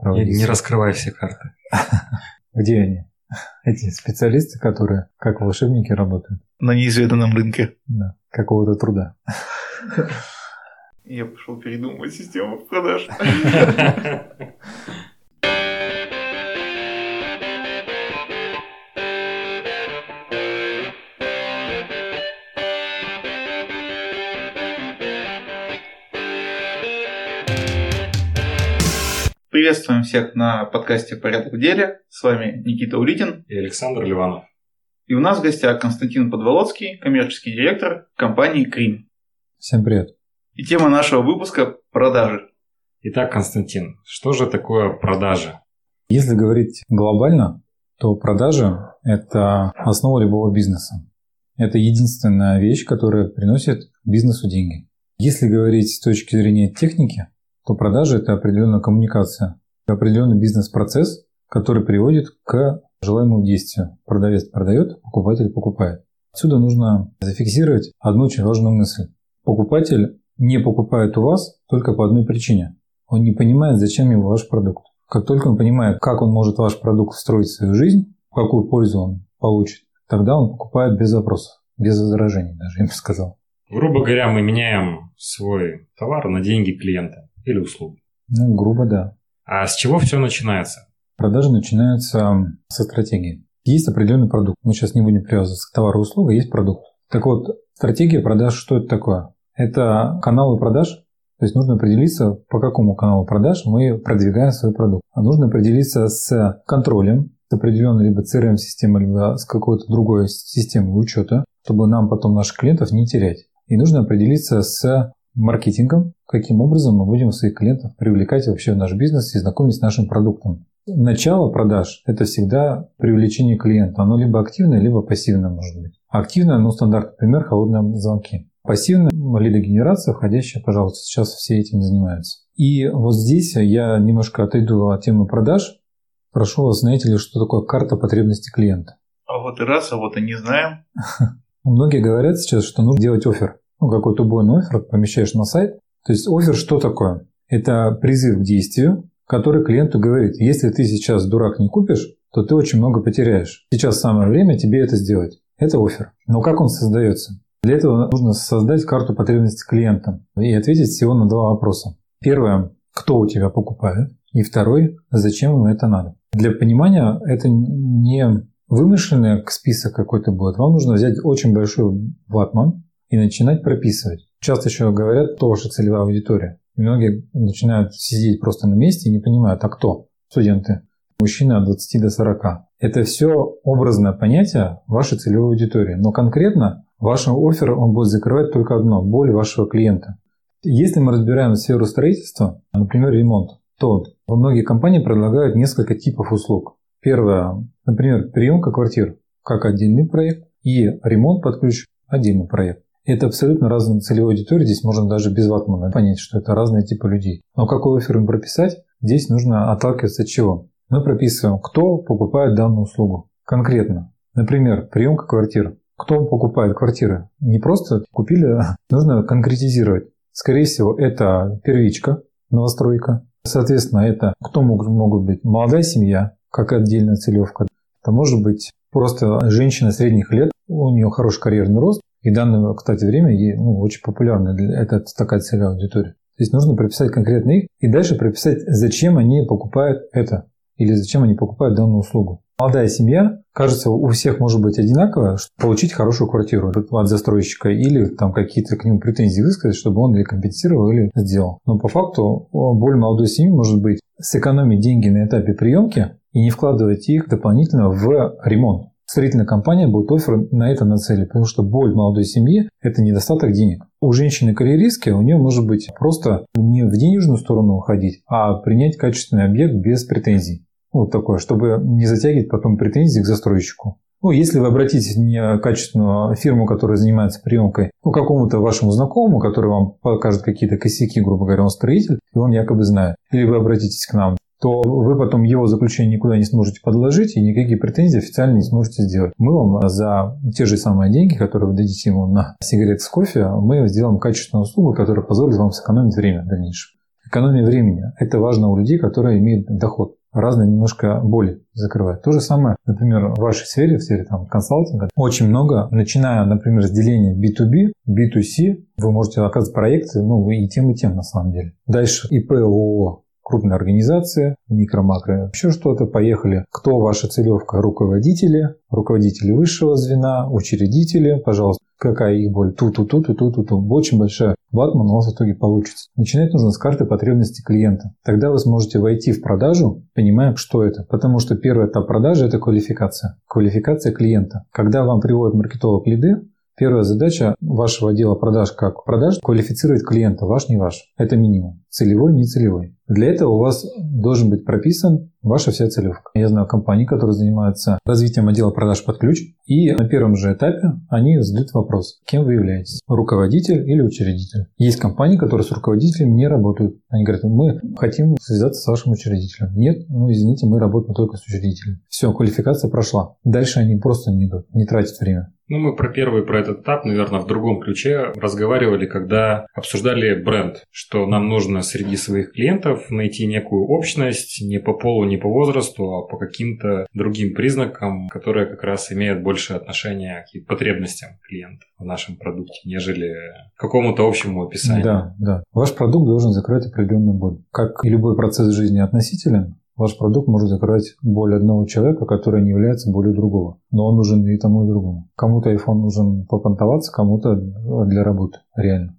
проводить. Не, не раскрывай все карты. Где они? Эти специалисты, которые как волшебники работают. На неизведанном рынке. Да, какого-то труда. Я пошел передумывать систему продаж. Приветствуем всех на подкасте «Порядок в деле». С вами Никита Улитин и Александр Ливанов. И у нас в гостях Константин Подволоцкий, коммерческий директор компании «Крим». Всем привет. И тема нашего выпуска – продажи. Итак, Константин, что же такое продажи? Если говорить глобально, то продажи – это основа любого бизнеса. Это единственная вещь, которая приносит бизнесу деньги. Если говорить с точки зрения техники – то продажа – это определенная коммуникация, определенный бизнес-процесс, который приводит к желаемому действию. Продавец продает, покупатель покупает. Отсюда нужно зафиксировать одну очень важную мысль. Покупатель не покупает у вас только по одной причине. Он не понимает, зачем ему ваш продукт. Как только он понимает, как он может ваш продукт встроить в свою жизнь, какую пользу он получит, тогда он покупает без вопросов, без возражений даже, я бы сказал. Грубо говоря, мы меняем свой товар на деньги клиента или услугу. Ну, грубо да. А с чего все начинается? Продажи начинаются со стратегии. Есть определенный продукт. Мы сейчас не будем привязываться к товару и услуге, есть продукт. Так вот, стратегия продаж, что это такое? Это каналы продаж, то есть нужно определиться, по какому каналу продаж мы продвигаем свой продукт. А нужно определиться с контролем, с определенной либо CRM-системой, либо с какой-то другой системой учета, чтобы нам потом наших клиентов не терять. И нужно определиться с маркетингом, каким образом мы будем своих клиентов привлекать вообще в наш бизнес и знакомить с нашим продуктом. Начало продаж – это всегда привлечение клиента. Оно либо активное, либо пассивное может быть. Активное, ну, стандартный пример – холодные звонки. Пассивная лидогенерация, входящая, пожалуйста, сейчас все этим занимаются. И вот здесь я немножко отойду от темы продаж. Прошу вас, знаете ли, что такое карта потребностей клиента? А вот и раз, а вот и не знаем. Многие говорят сейчас, что нужно делать офер ну, какой-то убойный офер помещаешь на сайт. То есть офер что такое? Это призыв к действию, который клиенту говорит, если ты сейчас дурак не купишь, то ты очень много потеряешь. Сейчас самое время тебе это сделать. Это офер. Но как он создается? Для этого нужно создать карту потребностей клиента и ответить всего на два вопроса. Первое, кто у тебя покупает? И второй, зачем ему это надо? Для понимания это не вымышленный список какой-то будет. Вам нужно взять очень большой ватман, и начинать прописывать. Часто еще говорят, ваша целевая аудитория. И многие начинают сидеть просто на месте и не понимают, а кто? Студенты. Мужчины от 20 до 40. Это все образное понятие вашей целевой аудитории. Но конкретно ваш офер он будет закрывать только одно – боль вашего клиента. Если мы разбираем сферу строительства, например, ремонт, то многие компании предлагают несколько типов услуг. Первое, например, приемка квартир как отдельный проект и ремонт под ключ – отдельный проект. Это абсолютно разные целевые аудитории. Здесь можно даже без ватмана понять, что это разные типы людей. Но какой офер им прописать, здесь нужно отталкиваться от чего. Мы прописываем, кто покупает данную услугу. Конкретно. Например, приемка квартир. Кто покупает квартиры? Не просто купили, а нужно конкретизировать. Скорее всего, это первичка, новостройка. Соответственно, это кто могут, могут быть? Молодая семья, как отдельная целевка. Это может быть просто женщина средних лет, у нее хороший карьерный рост, и данное, кстати, время ну, очень популярно. Для, это такая целевая аудитория. То есть нужно прописать конкретно их и дальше прописать, зачем они покупают это или зачем они покупают данную услугу. Молодая семья, кажется, у всех может быть одинаково, чтобы получить хорошую квартиру от застройщика или там какие-то к нему претензии высказать, чтобы он или компенсировал, или сделал. Но по факту боль молодой семьи может быть сэкономить деньги на этапе приемки и не вкладывать их дополнительно в ремонт строительная компания будет офер на это нацелить, потому что боль молодой семьи – это недостаток денег. У женщины-карьеристки у нее может быть просто не в денежную сторону уходить, а принять качественный объект без претензий. Вот такое, чтобы не затягивать потом претензии к застройщику. Ну, если вы обратитесь не качественную фирму, которая занимается приемкой, ну, какому-то вашему знакомому, который вам покажет какие-то косяки, грубо говоря, он строитель, и он якобы знает. Или вы обратитесь к нам, то вы потом его заключение никуда не сможете подложить и никакие претензии официально не сможете сделать. Мы вам за те же самые деньги, которые вы дадите ему на сигареты с кофе, мы сделаем качественную услугу, которая позволит вам сэкономить время в дальнейшем. Экономия времени – это важно у людей, которые имеют доход разные немножко боли закрывают. То же самое, например, в вашей сфере, в сфере там, консалтинга, очень много, начиная, например, с деления B2B, B2C, вы можете оказывать проекты, ну, и тем, и тем на самом деле. Дальше ИП, ООО, крупная организация, микро-макро, еще что-то, поехали. Кто ваша целевка? Руководители, руководители высшего звена, учредители, пожалуйста, какая их боль, ту-ту-ту-ту-ту-ту. Очень большая ватман у вас в итоге получится. Начинать нужно с карты потребностей клиента. Тогда вы сможете войти в продажу, понимая, что это. Потому что первый этап продажи – это квалификация. Квалификация клиента. Когда вам приводят маркетолог лиды, Первая задача вашего отдела продаж как продаж – квалифицировать клиента, ваш, не ваш. Это минимум. Целевой, не целевой. Для этого у вас должен быть прописан ваша вся целевка. Я знаю компании, которые занимаются развитием отдела продаж под ключ, и на первом же этапе они задают вопрос, кем вы являетесь, руководитель или учредитель. Есть компании, которые с руководителем не работают. Они говорят, мы хотим связаться с вашим учредителем. Нет, ну извините, мы работаем только с учредителем. Все, квалификация прошла. Дальше они просто не идут, не тратят время. Ну, мы про первый, про этот этап, наверное, в другом ключе разговаривали, когда обсуждали бренд, что нам нужно среди своих клиентов найти некую общность не по полу, не по возрасту, а по каким-то другим признакам, которые как раз имеют больше отношения к потребностям клиента в нашем продукте, нежели какому-то общему описанию. Да, да. Ваш продукт должен закрыть определенную боль. Как и любой процесс жизни относителен, Ваш продукт может закрывать боль одного человека, который не является болью другого. Но он нужен и тому, и другому. Кому-то iPhone нужен попонтоваться, кому-то для работы. Реально.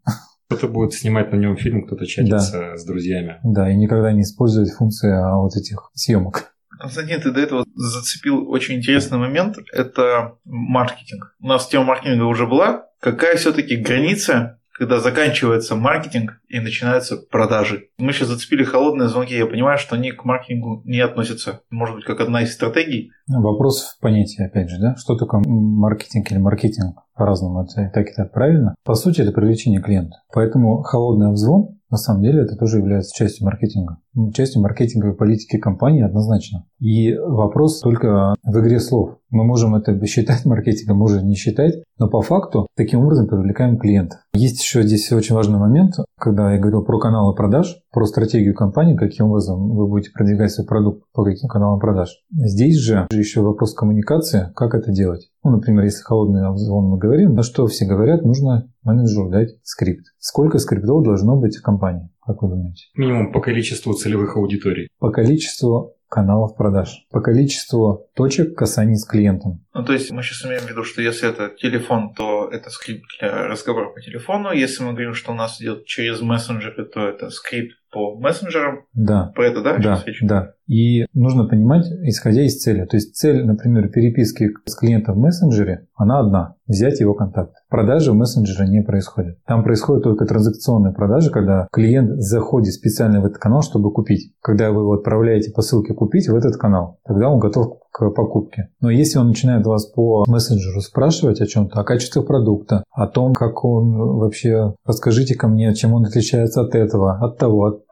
Кто-то будет снимать на нем фильм, кто-то чатится да. с друзьями. Да, и никогда не использовать функции а вот этих съемок. Константин, ты до этого зацепил очень интересный момент. Это маркетинг. У нас тема маркетинга уже была. Какая все-таки граница когда заканчивается маркетинг и начинаются продажи. Мы сейчас зацепили холодные звонки, я понимаю, что они к маркетингу не относятся. Может быть, как одна из стратегий. Вопрос в понятии, опять же, да? Что такое маркетинг или маркетинг? По-разному, это так и так правильно. По сути, это привлечение клиента. Поэтому холодный обзвон на самом деле это тоже является частью маркетинга. Частью маркетинговой политики компании однозначно. И вопрос только в игре слов. Мы можем это считать маркетингом, можем не считать, но по факту таким образом привлекаем клиентов. Есть еще здесь очень важный момент, когда я говорил про каналы продаж, про стратегию компании, каким образом вы будете продвигать свой продукт, по каким каналам продаж. Здесь же еще вопрос коммуникации, как это делать. Ну, например, если холодный обзвон мы говорим, на что все говорят, нужно менеджеру дать скрипт. Сколько скриптов должно быть в компании, как вы думаете? Минимум по количеству целевых аудиторий. По количеству каналов продаж, по количеству точек касаний с клиентом. Ну, то есть мы сейчас имеем в виду, что если это телефон, то это скрипт для разговора по телефону. Если мы говорим, что у нас идет через мессенджеры, то это скрипт по мессенджерам. Да. По это, да? Да, да. И нужно понимать, исходя из цели. То есть цель, например, переписки с клиентом в мессенджере, она одна. Взять его контакт. Продажи в мессенджере не происходят. Там происходит только транзакционные продажи, когда клиент заходит специально в этот канал, чтобы купить. Когда вы его отправляете по ссылке «Купить» в этот канал, тогда он готов к покупке. Но если он начинает вас по мессенджеру спрашивать о чем-то, о качестве продукта, о том, как он вообще, расскажите ко мне, чем он отличается от этого, от того, от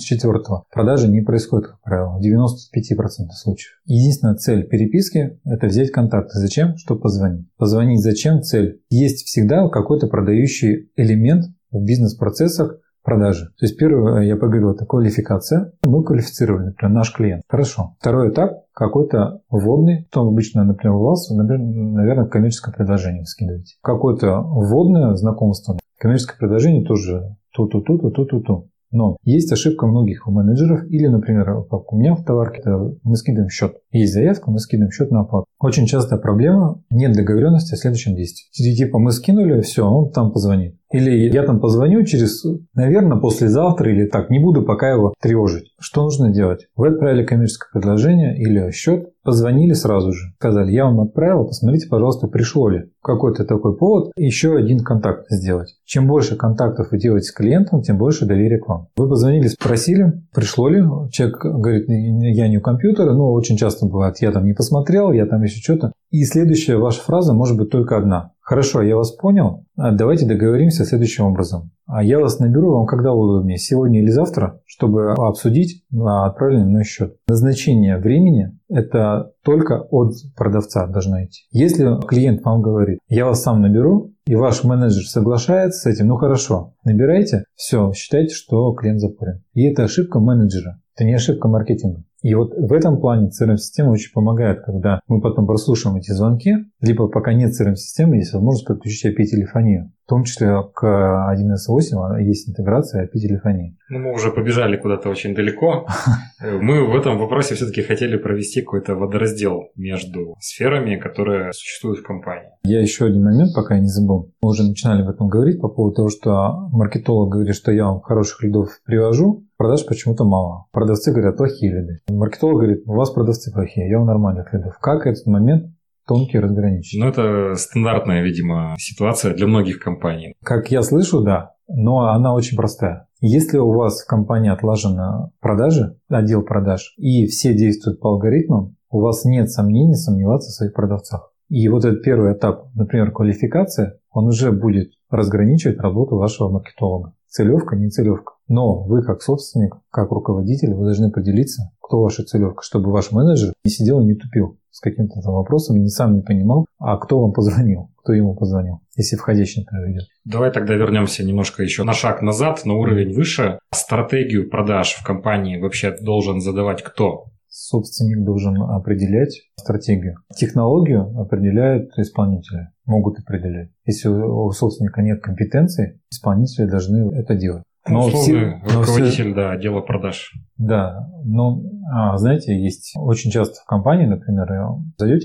четвертого, продажи не происходит, как правило, в 95% случаев. Единственная цель переписки – это взять контакты. Зачем? Чтобы позвонить. Позвонить зачем? Цель. Есть всегда какой-то продающий элемент в бизнес-процессах, продажи. То есть первое, я поговорил, это квалификация. Мы квалифицировали, например, наш клиент. Хорошо. Второй этап какой-то вводный, то обычно, например, у вас, наверное, коммерческое предложение скидываете. Какое-то вводное знакомство. Коммерческое предложение тоже ту-ту-ту, ту-ту-ту. Но есть ошибка многих менеджеров, или, например, как у меня в товарке, мы скидываем счет. Есть заявка, мы скидываем счет на оплату. Очень частая проблема, нет договоренности о следующем действии. Типа мы скинули, все, он там позвонит. Или я там позвоню через, наверное, послезавтра или так, не буду пока его тревожить. Что нужно делать? Вы отправили коммерческое предложение или счет, позвонили сразу же, сказали, я вам отправил, посмотрите, пожалуйста, пришло ли. Какой-то такой повод, еще один контакт сделать. Чем больше контактов вы делаете с клиентом, тем больше доверия к вам. Вы позвонили, спросили, пришло ли. Человек говорит, я не у компьютера, но очень часто бывает, я там не посмотрел, я там еще что-то. И следующая ваша фраза может быть только одна. Хорошо, я вас понял. А давайте договоримся следующим образом. А я вас наберу вам когда удобнее, сегодня или завтра, чтобы обсудить на отправленный мной счет. Назначение времени – это только от продавца должно идти. Если клиент вам говорит, я вас сам наберу, и ваш менеджер соглашается с этим, ну хорошо, набирайте, все, считайте, что клиент запорен. И это ошибка менеджера, это не ошибка маркетинга. И вот в этом плане CRM-система очень помогает, когда мы потом прослушиваем эти звонки, либо пока нет CRM-системы, есть возможность подключить IP-телефонию. В том числе к 1С8 есть интеграция IP-телефонии. Ну, мы уже побежали куда-то очень далеко. Мы в этом вопросе все-таки хотели провести какой-то водораздел между сферами, которые существуют в компании. Я еще один момент, пока я не забыл. Мы уже начинали об этом говорить по поводу того, что маркетолог говорит, что я вам хороших лидов привожу, продаж почему-то мало. Продавцы говорят, плохие лиды. Маркетолог говорит, у вас продавцы плохие, я вам нормальных лидов. Как этот момент тонкий разграничить. Ну, это стандартная, видимо, ситуация для многих компаний. Как я слышу, да, но она очень простая. Если у вас в компании отлажены продажи, отдел продаж, и все действуют по алгоритмам, у вас нет сомнений сомневаться в своих продавцах. И вот этот первый этап, например, квалификация, он уже будет разграничивать работу вашего маркетолога. Целевка, не целевка. Но вы как собственник, как руководитель, вы должны поделиться, кто ваша целевка, чтобы ваш менеджер не сидел и не тупил с каким-то там вопросом и не сам не понимал, а кто вам позвонил, кто ему позвонил, если входящий, например, идет. Давай тогда вернемся немножко еще на шаг назад, на уровень выше. Стратегию продаж в компании вообще должен задавать кто? Собственник должен определять стратегию. Технологию определяют исполнители, могут определять. Если у собственника нет компетенции, исполнители должны это делать. Но условный все, руководитель, все, да, отдела продаж. Да, но, а, знаете, есть очень часто в компании, например,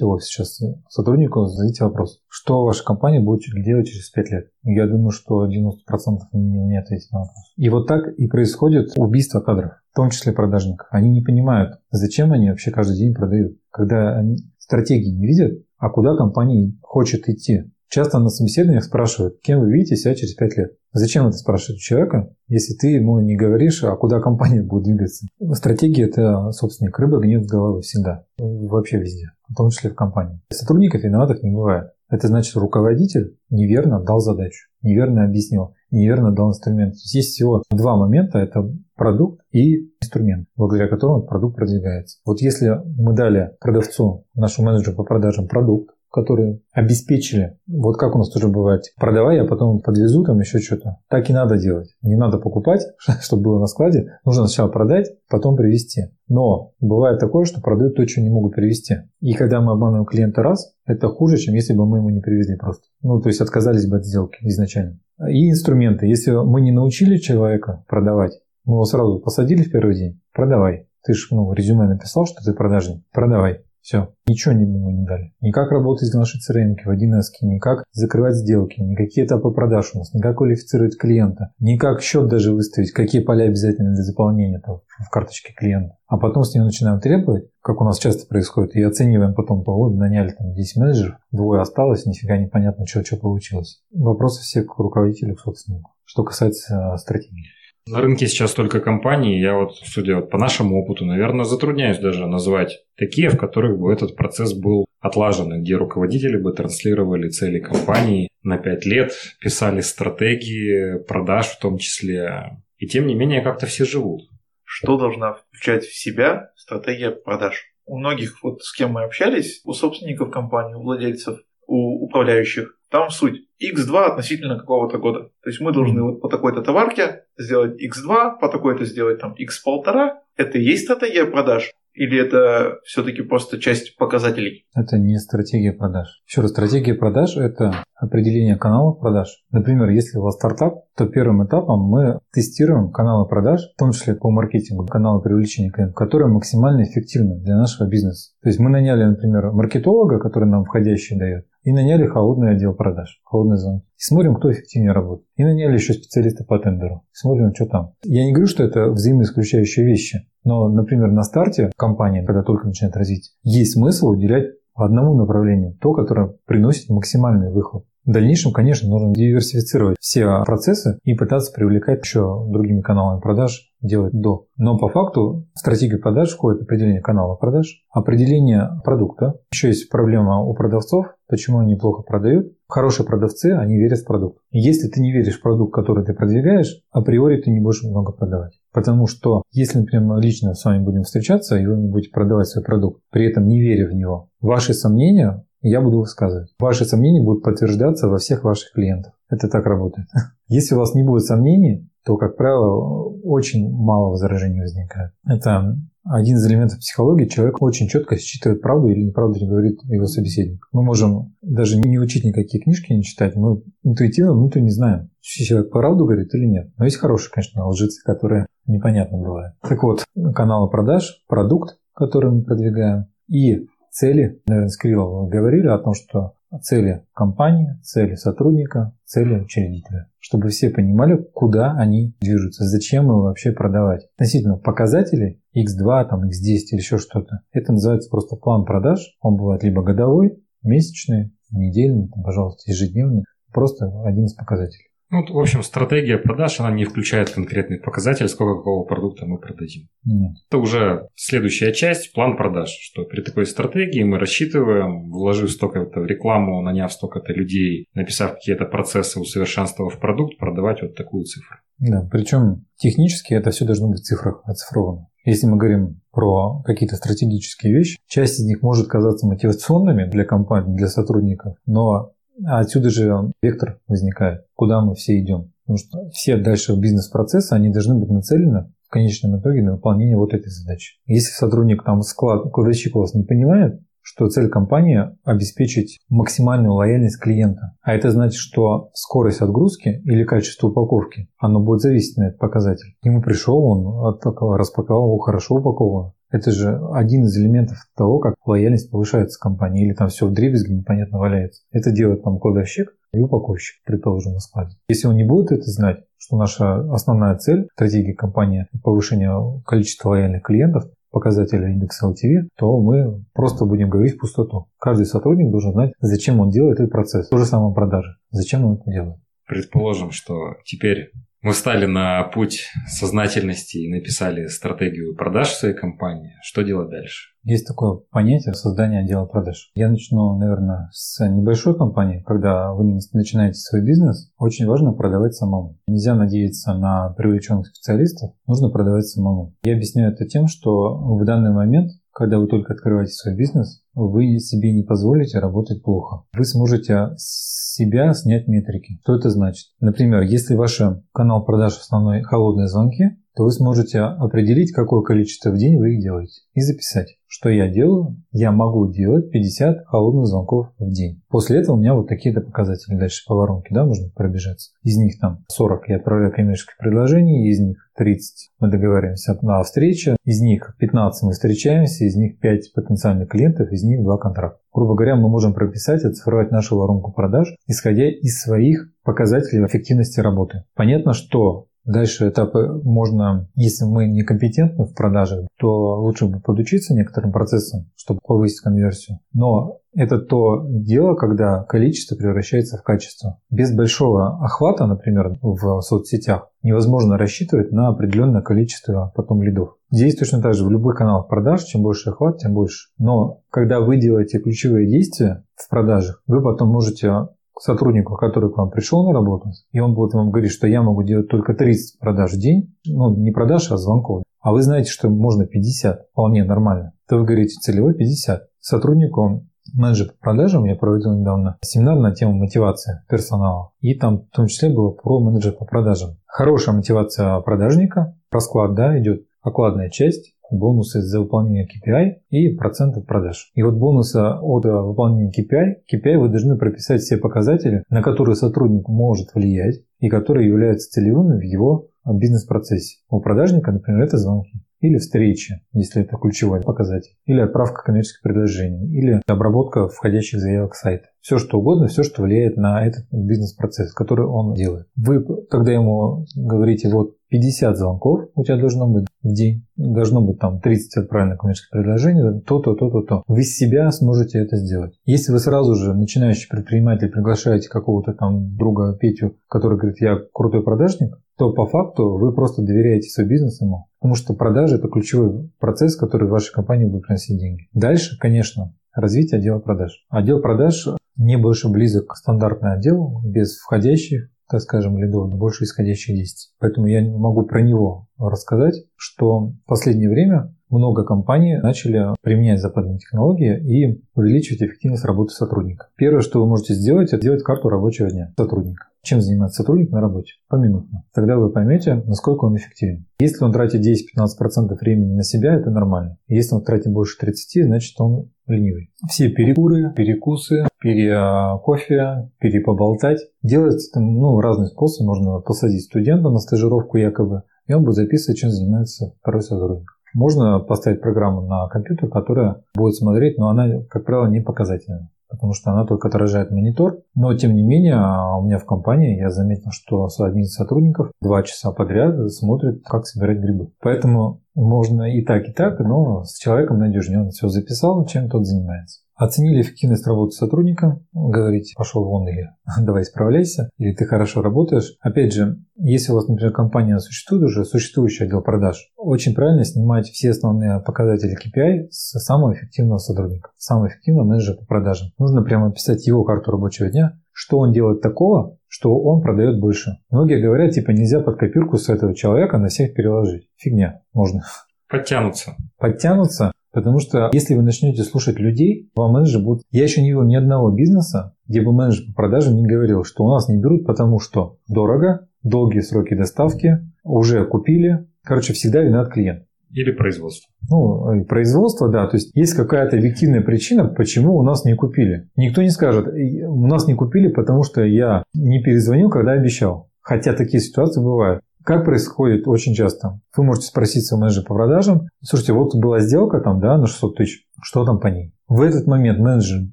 в офис сейчас сотруднику, зададите вопрос, что ваша компания будет делать через 5 лет. Я думаю, что 90% не, не ответит на вопрос. И вот так и происходит убийство кадров, в том числе продажников. Они не понимают, зачем они вообще каждый день продают. Когда они стратегии не видят, а куда компания хочет идти. Часто на собеседованиях спрашивают, кем вы видите себя через 5 лет. Зачем это спрашивать у человека, если ты ему не говоришь, а куда компания будет двигаться? Стратегия – это собственник. Рыба гнет с головы всегда. Вообще везде. В том числе в компании. Сотрудников виноватых не бывает. Это значит, руководитель неверно дал задачу, неверно объяснил, неверно дал инструмент. Есть всего два момента. Это продукт и инструмент, благодаря которому продукт продвигается. Вот если мы дали продавцу, нашему менеджеру по продажам продукт, которые обеспечили, вот как у нас тоже бывает, продавай, а потом подвезу там еще что-то. Так и надо делать. Не надо покупать, чтобы было на складе. Нужно сначала продать, потом привезти. Но бывает такое, что продают то, что не могут привезти. И когда мы обманываем клиента раз, это хуже, чем если бы мы ему не привезли просто. Ну, то есть отказались бы от сделки изначально. И инструменты. Если мы не научили человека продавать, мы его сразу посадили в первый день, продавай. Ты же ну, резюме написал, что ты продажник, продавай. Все. Ничего не, ему не дали. Ни как работать в нашей CRM, в 1С, ни как закрывать сделки, никакие этапы продаж у нас, ни как квалифицировать клиента, ни как счет даже выставить, какие поля обязательны для заполнения -то в карточке клиента. А потом с него начинаем требовать, как у нас часто происходит, и оцениваем потом, то вот наняли там 10 менеджеров, двое осталось, нифига непонятно, что, что получилось. Вопросы все к руководителю, к собственнику. Что касается э, стратегии. На рынке сейчас только компании, я вот, судя по нашему опыту, наверное, затрудняюсь даже назвать такие, в которых бы этот процесс был отлажен, где руководители бы транслировали цели компании на 5 лет, писали стратегии продаж в том числе. И тем не менее, как-то все живут. Что должна включать в себя стратегия продаж? У многих, вот с кем мы общались, у собственников компании, у владельцев, у управляющих, там суть. X2 относительно какого-то года. То есть мы должны вот по такой-то товарке сделать X2, по такой-то сделать там X1,5. Это и есть стратегия продаж? Или это все-таки просто часть показателей? Это не стратегия продаж. Еще раз, стратегия продаж – это определение каналов продаж. Например, если у вас стартап, то первым этапом мы тестируем каналы продаж, в том числе по маркетингу, каналы привлечения клиентов, которые максимально эффективны для нашего бизнеса. То есть мы наняли, например, маркетолога, который нам входящий дает, и наняли холодный отдел продаж, холодный звонки. И смотрим, кто эффективнее работает. И наняли еще специалиста по тендеру. Смотрим, что там. Я не говорю, что это взаимоисключающие вещи. Но, например, на старте компании, когда только начинает развить, есть смысл уделять одному направлению, то, которое приносит максимальный выхлоп. В дальнейшем, конечно, нужно диверсифицировать все процессы и пытаться привлекать еще другими каналами продаж, делать до. Но по факту в стратегию продаж входит определение канала продаж, определение продукта. Еще есть проблема у продавцов, почему они плохо продают, Хорошие продавцы, они верят в продукт. Если ты не веришь в продукт, который ты продвигаешь, априори ты не будешь много продавать. Потому что если, например, лично с вами будем встречаться, и вы не будете продавать свой продукт, при этом не веря в него, ваши сомнения я буду высказывать. Ваши сомнения будут подтверждаться во всех ваших клиентах. Это так работает. Если у вас не будет сомнений, то, как правило, очень мало возражений возникает. Это один из элементов психологии. Человек очень четко считывает правду или неправду говорит его собеседник. Мы можем даже не учить никакие книжки, не читать. Мы интуитивно внутренне знаем, человек правду говорит или нет. Но есть хорошие, конечно, лжецы, которые непонятно бывают. Так вот, каналы продаж, продукт, который мы продвигаем, и цели, наверное, с Кирилловым говорили о том, что цели компании, цели сотрудника, цели учредителя. Чтобы все понимали, куда они движутся, зачем им вообще продавать. Относительно показателей X2, там, X10 или еще что-то, это называется просто план продаж. Он бывает либо годовой, месячный, недельный, там, пожалуйста, ежедневный. Просто один из показателей. Ну, в общем, стратегия продаж, она не включает конкретный показатель, сколько какого продукта мы продадим. Нет. Это уже следующая часть, план продаж, что при такой стратегии мы рассчитываем, вложив столько-то в рекламу, наняв столько-то людей, написав какие-то процессы, усовершенствовав продукт, продавать вот такую цифру. Да, причем технически это все должно быть в цифрах оцифровано. Если мы говорим про какие-то стратегические вещи, часть из них может казаться мотивационными для компании, для сотрудников, но а отсюда же вектор возникает, куда мы все идем. Потому что все дальше бизнес-процессы, они должны быть нацелены в конечном итоге на выполнение вот этой задачи. Если сотрудник там склад, кладовщик вас не понимает, что цель компании – обеспечить максимальную лояльность клиента. А это значит, что скорость отгрузки или качество упаковки, оно будет зависеть на этот показатель. К нему пришел, он распаковал его хорошо упаковано. Это же один из элементов того, как лояльность повышается в компании. Или там все в дребезге непонятно валяется. Это делает там кладовщик и упаковщик, предположим, на складе. Если он не будет это знать, что наша основная цель стратегии компании – повышение количества лояльных клиентов, показателя индекса LTV, то мы просто будем говорить в пустоту. Каждый сотрудник должен знать, зачем он делает этот процесс. То же самое продажи. Зачем он это делает. Предположим, что теперь мы встали на путь сознательности и написали стратегию продаж своей компании. Что делать дальше? Есть такое понятие создания отдела продаж. Я начну, наверное, с небольшой компании. Когда вы начинаете свой бизнес, очень важно продавать самому. Нельзя надеяться на привлеченных специалистов, нужно продавать самому. Я объясняю это тем, что в данный момент когда вы только открываете свой бизнес, вы себе не позволите работать плохо. Вы сможете с себя снять метрики. Что это значит? Например, если ваш канал продаж основной холодные звонки, то вы сможете определить, какое количество в день вы их делаете и записать, что я делаю. Я могу делать 50 холодных звонков в день. После этого у меня вот такие-то показатели дальше по воронке, да, можно пробежаться. Из них там 40 я отправляю коммерческих предложений, из них 30 мы договариваемся на встрече, из них 15 мы встречаемся, из них 5 потенциальных клиентов, из них 2 контракта. Грубо говоря, мы можем прописать, оцифровать нашу воронку продаж, исходя из своих показателей эффективности работы. Понятно, что Дальше этапы можно, если мы некомпетентны в продаже, то лучше бы подучиться некоторым процессам, чтобы повысить конверсию. Но это то дело, когда количество превращается в качество. Без большого охвата, например, в соцсетях, невозможно рассчитывать на определенное количество потом лидов. Здесь точно так же в любых каналах продаж, чем больше охват, тем больше. Но когда вы делаете ключевые действия в продажах, вы потом можете сотруднику, который к вам пришел на работу, и он будет вам говорить, что я могу делать только 30 продаж в день, ну, не продаж, а звонков, а вы знаете, что можно 50, вполне нормально, то вы говорите целевой 50. Сотруднику менеджер по продажам, я проводил недавно семинар на тему мотивации персонала. И там в том числе было про менеджер по продажам. Хорошая мотивация продажника, расклад, да, идет окладная часть, бонусы за выполнение KPI и процент от продаж. И вот бонусы от выполнения KPI, KPI вы должны прописать все показатели, на которые сотрудник может влиять и которые являются целевыми в его бизнес-процессе. У продажника, например, это звонки или встречи, если это ключевой показатель, или отправка коммерческих предложений, или обработка входящих заявок сайта. Все что угодно, все, что влияет на этот бизнес-процесс, который он делает. Вы, когда ему говорите, вот 50 звонков у тебя должно быть в день, должно быть там 30 отправленных коммерческих предложений, то-то, то-то, то. Вы с себя сможете это сделать. Если вы сразу же, начинающий предприниматель, приглашаете какого-то там друга Петю, который говорит, я крутой продажник, то по факту вы просто доверяете свой бизнес ему. Потому что продажи – это ключевой процесс, который в вашей компании будет приносить деньги. Дальше, конечно, развитие отдела продаж. Отдел продаж не больше близок к стандартному отделу, без входящих, так скажем, лидов, больше исходящих действий. Поэтому я могу про него рассказать, что в последнее время много компаний начали применять западные технологии и увеличивать эффективность работы сотрудника. Первое, что вы можете сделать, это сделать карту рабочего дня сотрудника. Чем занимается сотрудник на работе? Поминутно. Тогда вы поймете, насколько он эффективен. Если он тратит 10-15% времени на себя, это нормально. Если он тратит больше 30%, значит он ленивый. Все перекуры, перекусы, перекофе, перепоболтать. Делать ну, разные способы. Можно посадить студента на стажировку якобы, и он будет записывать, чем занимается второй сотрудник. Можно поставить программу на компьютер, которая будет смотреть, но она, как правило, не показательная потому что она только отражает монитор. Но, тем не менее, а у меня в компании я заметил, что один из сотрудников два часа подряд смотрит, как собирать грибы. Поэтому можно и так, и так, но с человеком надежнее. Он все записал, чем тот занимается. Оценили эффективность работы сотрудника, говорите, пошел вон или давай исправляйся, или ты хорошо работаешь. Опять же, если у вас, например, компания существует уже, существующий отдел продаж, очень правильно снимать все основные показатели KPI с самого эффективного сотрудника, самого эффективного менеджера по продажам. Нужно прямо описать его карту рабочего дня, что он делает такого, что он продает больше. Многие говорят, типа, нельзя под копирку с этого человека на всех переложить. Фигня, можно. Подтянуться. Подтянуться. Потому что если вы начнете слушать людей, вам менеджер будет... Я еще не видел ни одного бизнеса, где бы менеджер по продажам не говорил, что у нас не берут, потому что дорого, долгие сроки доставки, уже купили. Короче, всегда виноват клиент. Или производство. Ну, производство, да. То есть есть какая-то объективная причина, почему у нас не купили. Никто не скажет, у нас не купили, потому что я не перезвонил, когда обещал. Хотя такие ситуации бывают. Как происходит очень часто? Вы можете спросить своего менеджера по продажам, слушайте, вот была сделка там, да, на 600 тысяч, что там по ней? В этот момент менеджер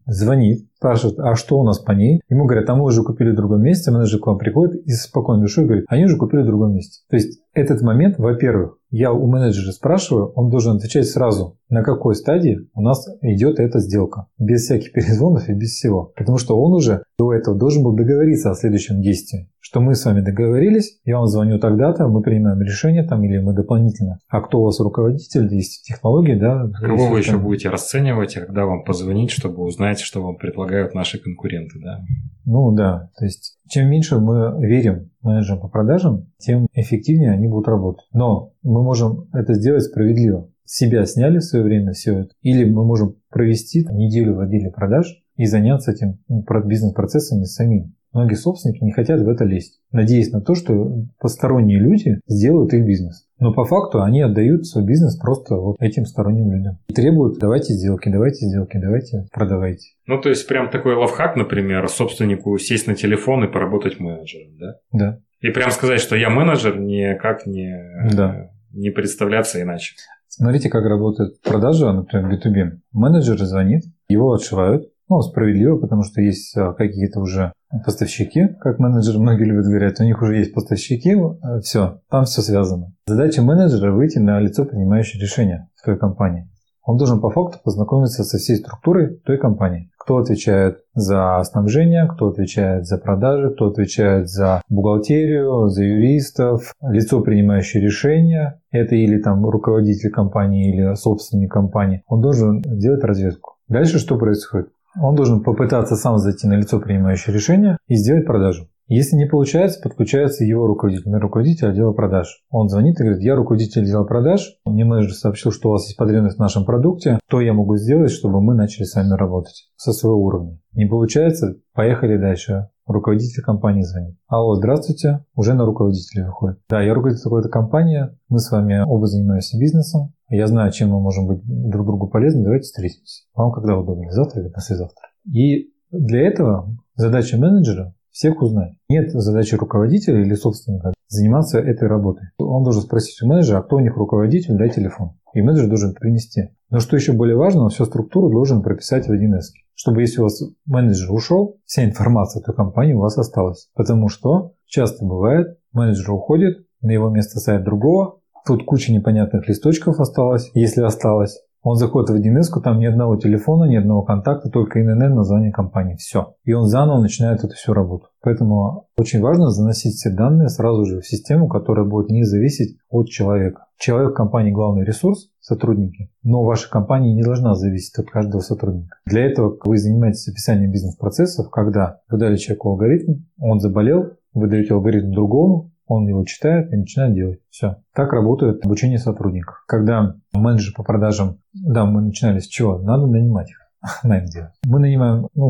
звонит, спрашивает, а что у нас по ней? Ему говорят, а мы уже купили в другом месте, менеджер к вам приходит и с спокойной душой говорит, они уже купили в другом месте. То есть этот момент, во-первых, я у менеджера спрашиваю, он должен отвечать сразу, на какой стадии у нас идет эта сделка. Без всяких перезвонов и без всего. Потому что он уже до этого должен был договориться о следующем действии. Что мы с вами договорились, я вам звоню тогда-то, мы принимаем решение там или мы дополнительно. А кто у вас руководитель, есть технологии, да? А кого вы еще будете расценивать, и когда вам позвонить, чтобы узнать, что вам предлагают наши конкуренты, да? Ну да, то есть чем меньше мы верим менеджерам по продажам, тем эффективнее они будут работать. Но мы можем это сделать справедливо. Себя сняли в свое время все это, или мы можем провести неделю в отделе продаж и заняться этим бизнес-процессами самим. Многие собственники не хотят в это лезть, надеясь на то, что посторонние люди сделают их бизнес. Но по факту они отдают свой бизнес просто вот этим сторонним людям. И требуют давайте сделки, давайте сделки, давайте продавайте. Ну, то есть прям такой лавхак, например, собственнику сесть на телефон и поработать менеджером, да? Да. И прям сказать, что я менеджер, никак не, да. не представляться иначе. Смотрите, как работает продажа, например, B2B. Менеджер звонит, его отшивают, ну, справедливо, потому что есть а, какие-то уже поставщики, как менеджеры многие любят говорить, у них уже есть поставщики, а, все, там все связано. Задача менеджера выйти на лицо, принимающее решения в той компании. Он должен по факту познакомиться со всей структурой той компании. Кто отвечает за снабжение, кто отвечает за продажи, кто отвечает за бухгалтерию, за юристов, лицо, принимающее решения, это или там руководитель компании, или собственник компании. Он должен делать разведку. Дальше что происходит? Он должен попытаться сам зайти на лицо, принимающее решение, и сделать продажу. Если не получается, подключается его руководитель, руководитель отдела продаж. Он звонит и говорит, я руководитель отдела продаж, мне менеджер сообщил, что у вас есть потребность в нашем продукте, что я могу сделать, чтобы мы начали с вами работать со своего уровня. Не получается, поехали дальше. Руководитель компании звонит. Алло, здравствуйте. Уже на руководителя выходит. Да, я руководитель такой-то компании. Мы с вами оба занимаемся бизнесом. Я знаю, чем мы можем быть друг другу полезны. Давайте встретимся. Вам когда удобно? Завтра или послезавтра? И для этого задача менеджера всех узнать. Нет задачи руководителя или собственника заниматься этой работой. Он должен спросить у менеджера, а кто у них руководитель, дай телефон. И менеджер должен принести. Но что еще более важно, он всю структуру должен прописать в 1С. Чтобы если у вас менеджер ушел, вся информация той компании у вас осталась. Потому что часто бывает, менеджер уходит, на его место ставят другого, тут куча непонятных листочков осталось, если осталось. Он заходит в 1С, там ни одного телефона, ни одного контакта, только ИНН, название компании. Все. И он заново начинает эту всю работу. Поэтому очень важно заносить все данные сразу же в систему, которая будет не зависеть от человека. Человек в компании главный ресурс, сотрудники. Но ваша компания не должна зависеть от каждого сотрудника. Для этого вы занимаетесь описанием бизнес-процессов, когда вы дали человеку алгоритм, он заболел, вы даете алгоритм другому, он его читает и начинает делать. Все. Так работает обучение сотрудников. Когда менеджер по продажам, да, мы начинали с чего? Надо нанимать их. Найм делать. Мы нанимаем, ну,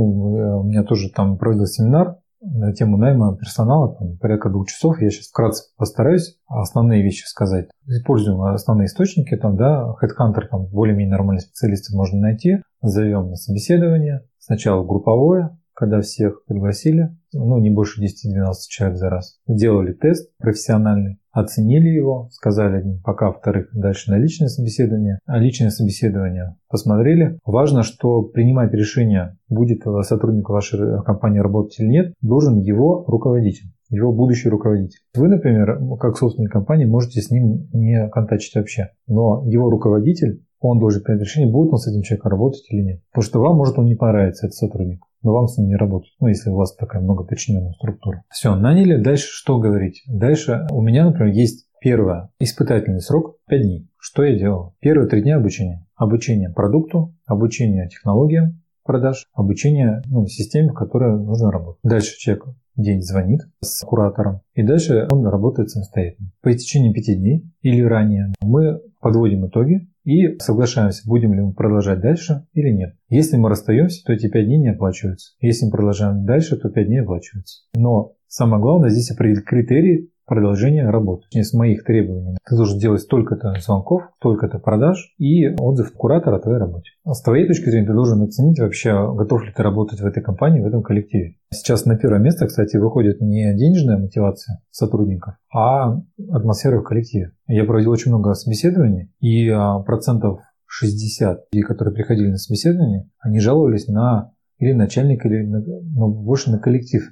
у меня тоже там проводил семинар на тему найма персонала, там, порядка двух часов. Я сейчас вкратце постараюсь основные вещи сказать. Используем основные источники, там, да, Headhunter, там, более-менее нормальные специалисты можно найти. Зовем на собеседование. Сначала групповое, когда всех пригласили, ну, не больше 10-12 человек за раз. Сделали тест профессиональный, оценили его, сказали одним пока, вторых дальше на личное собеседование. А личное собеседование посмотрели. Важно, что принимать решение, будет сотрудник вашей компании работать или нет, должен его руководитель его будущий руководитель. Вы, например, как собственник компании, можете с ним не контачить вообще, но его руководитель, он должен принять решение, будет он с этим человеком работать или нет. Потому что вам может он не понравится, этот сотрудник но вам с ним не работать. Ну, если у вас такая многоподчиненная структура. Все, наняли. Дальше что говорить? Дальше у меня, например, есть первое. Испытательный срок 5 дней. Что я делал? Первые три дня обучения. Обучение продукту, обучение технологиям продаж, обучение ну, системе, в которой нужно работать. Дальше человек день звонит с куратором, и дальше он работает самостоятельно. По истечении пяти дней или ранее мы подводим итоги и соглашаемся, будем ли мы продолжать дальше или нет. Если мы расстаемся, то эти 5 дней не оплачиваются. Если мы продолжаем дальше, то 5 дней оплачиваются. Но самое главное здесь определить критерии продолжение работы. С моих требований ты должен делать столько-то звонков, столько-то продаж и отзыв куратора о твоей работе. С твоей точки зрения ты должен оценить вообще, готов ли ты работать в этой компании, в этом коллективе. Сейчас на первое место, кстати, выходит не денежная мотивация сотрудников, а атмосфера в коллективе. Я проводил очень много собеседований, и а, процентов 60 людей, которые приходили на собеседование, они жаловались на или начальник, или на, ну, больше на коллектив.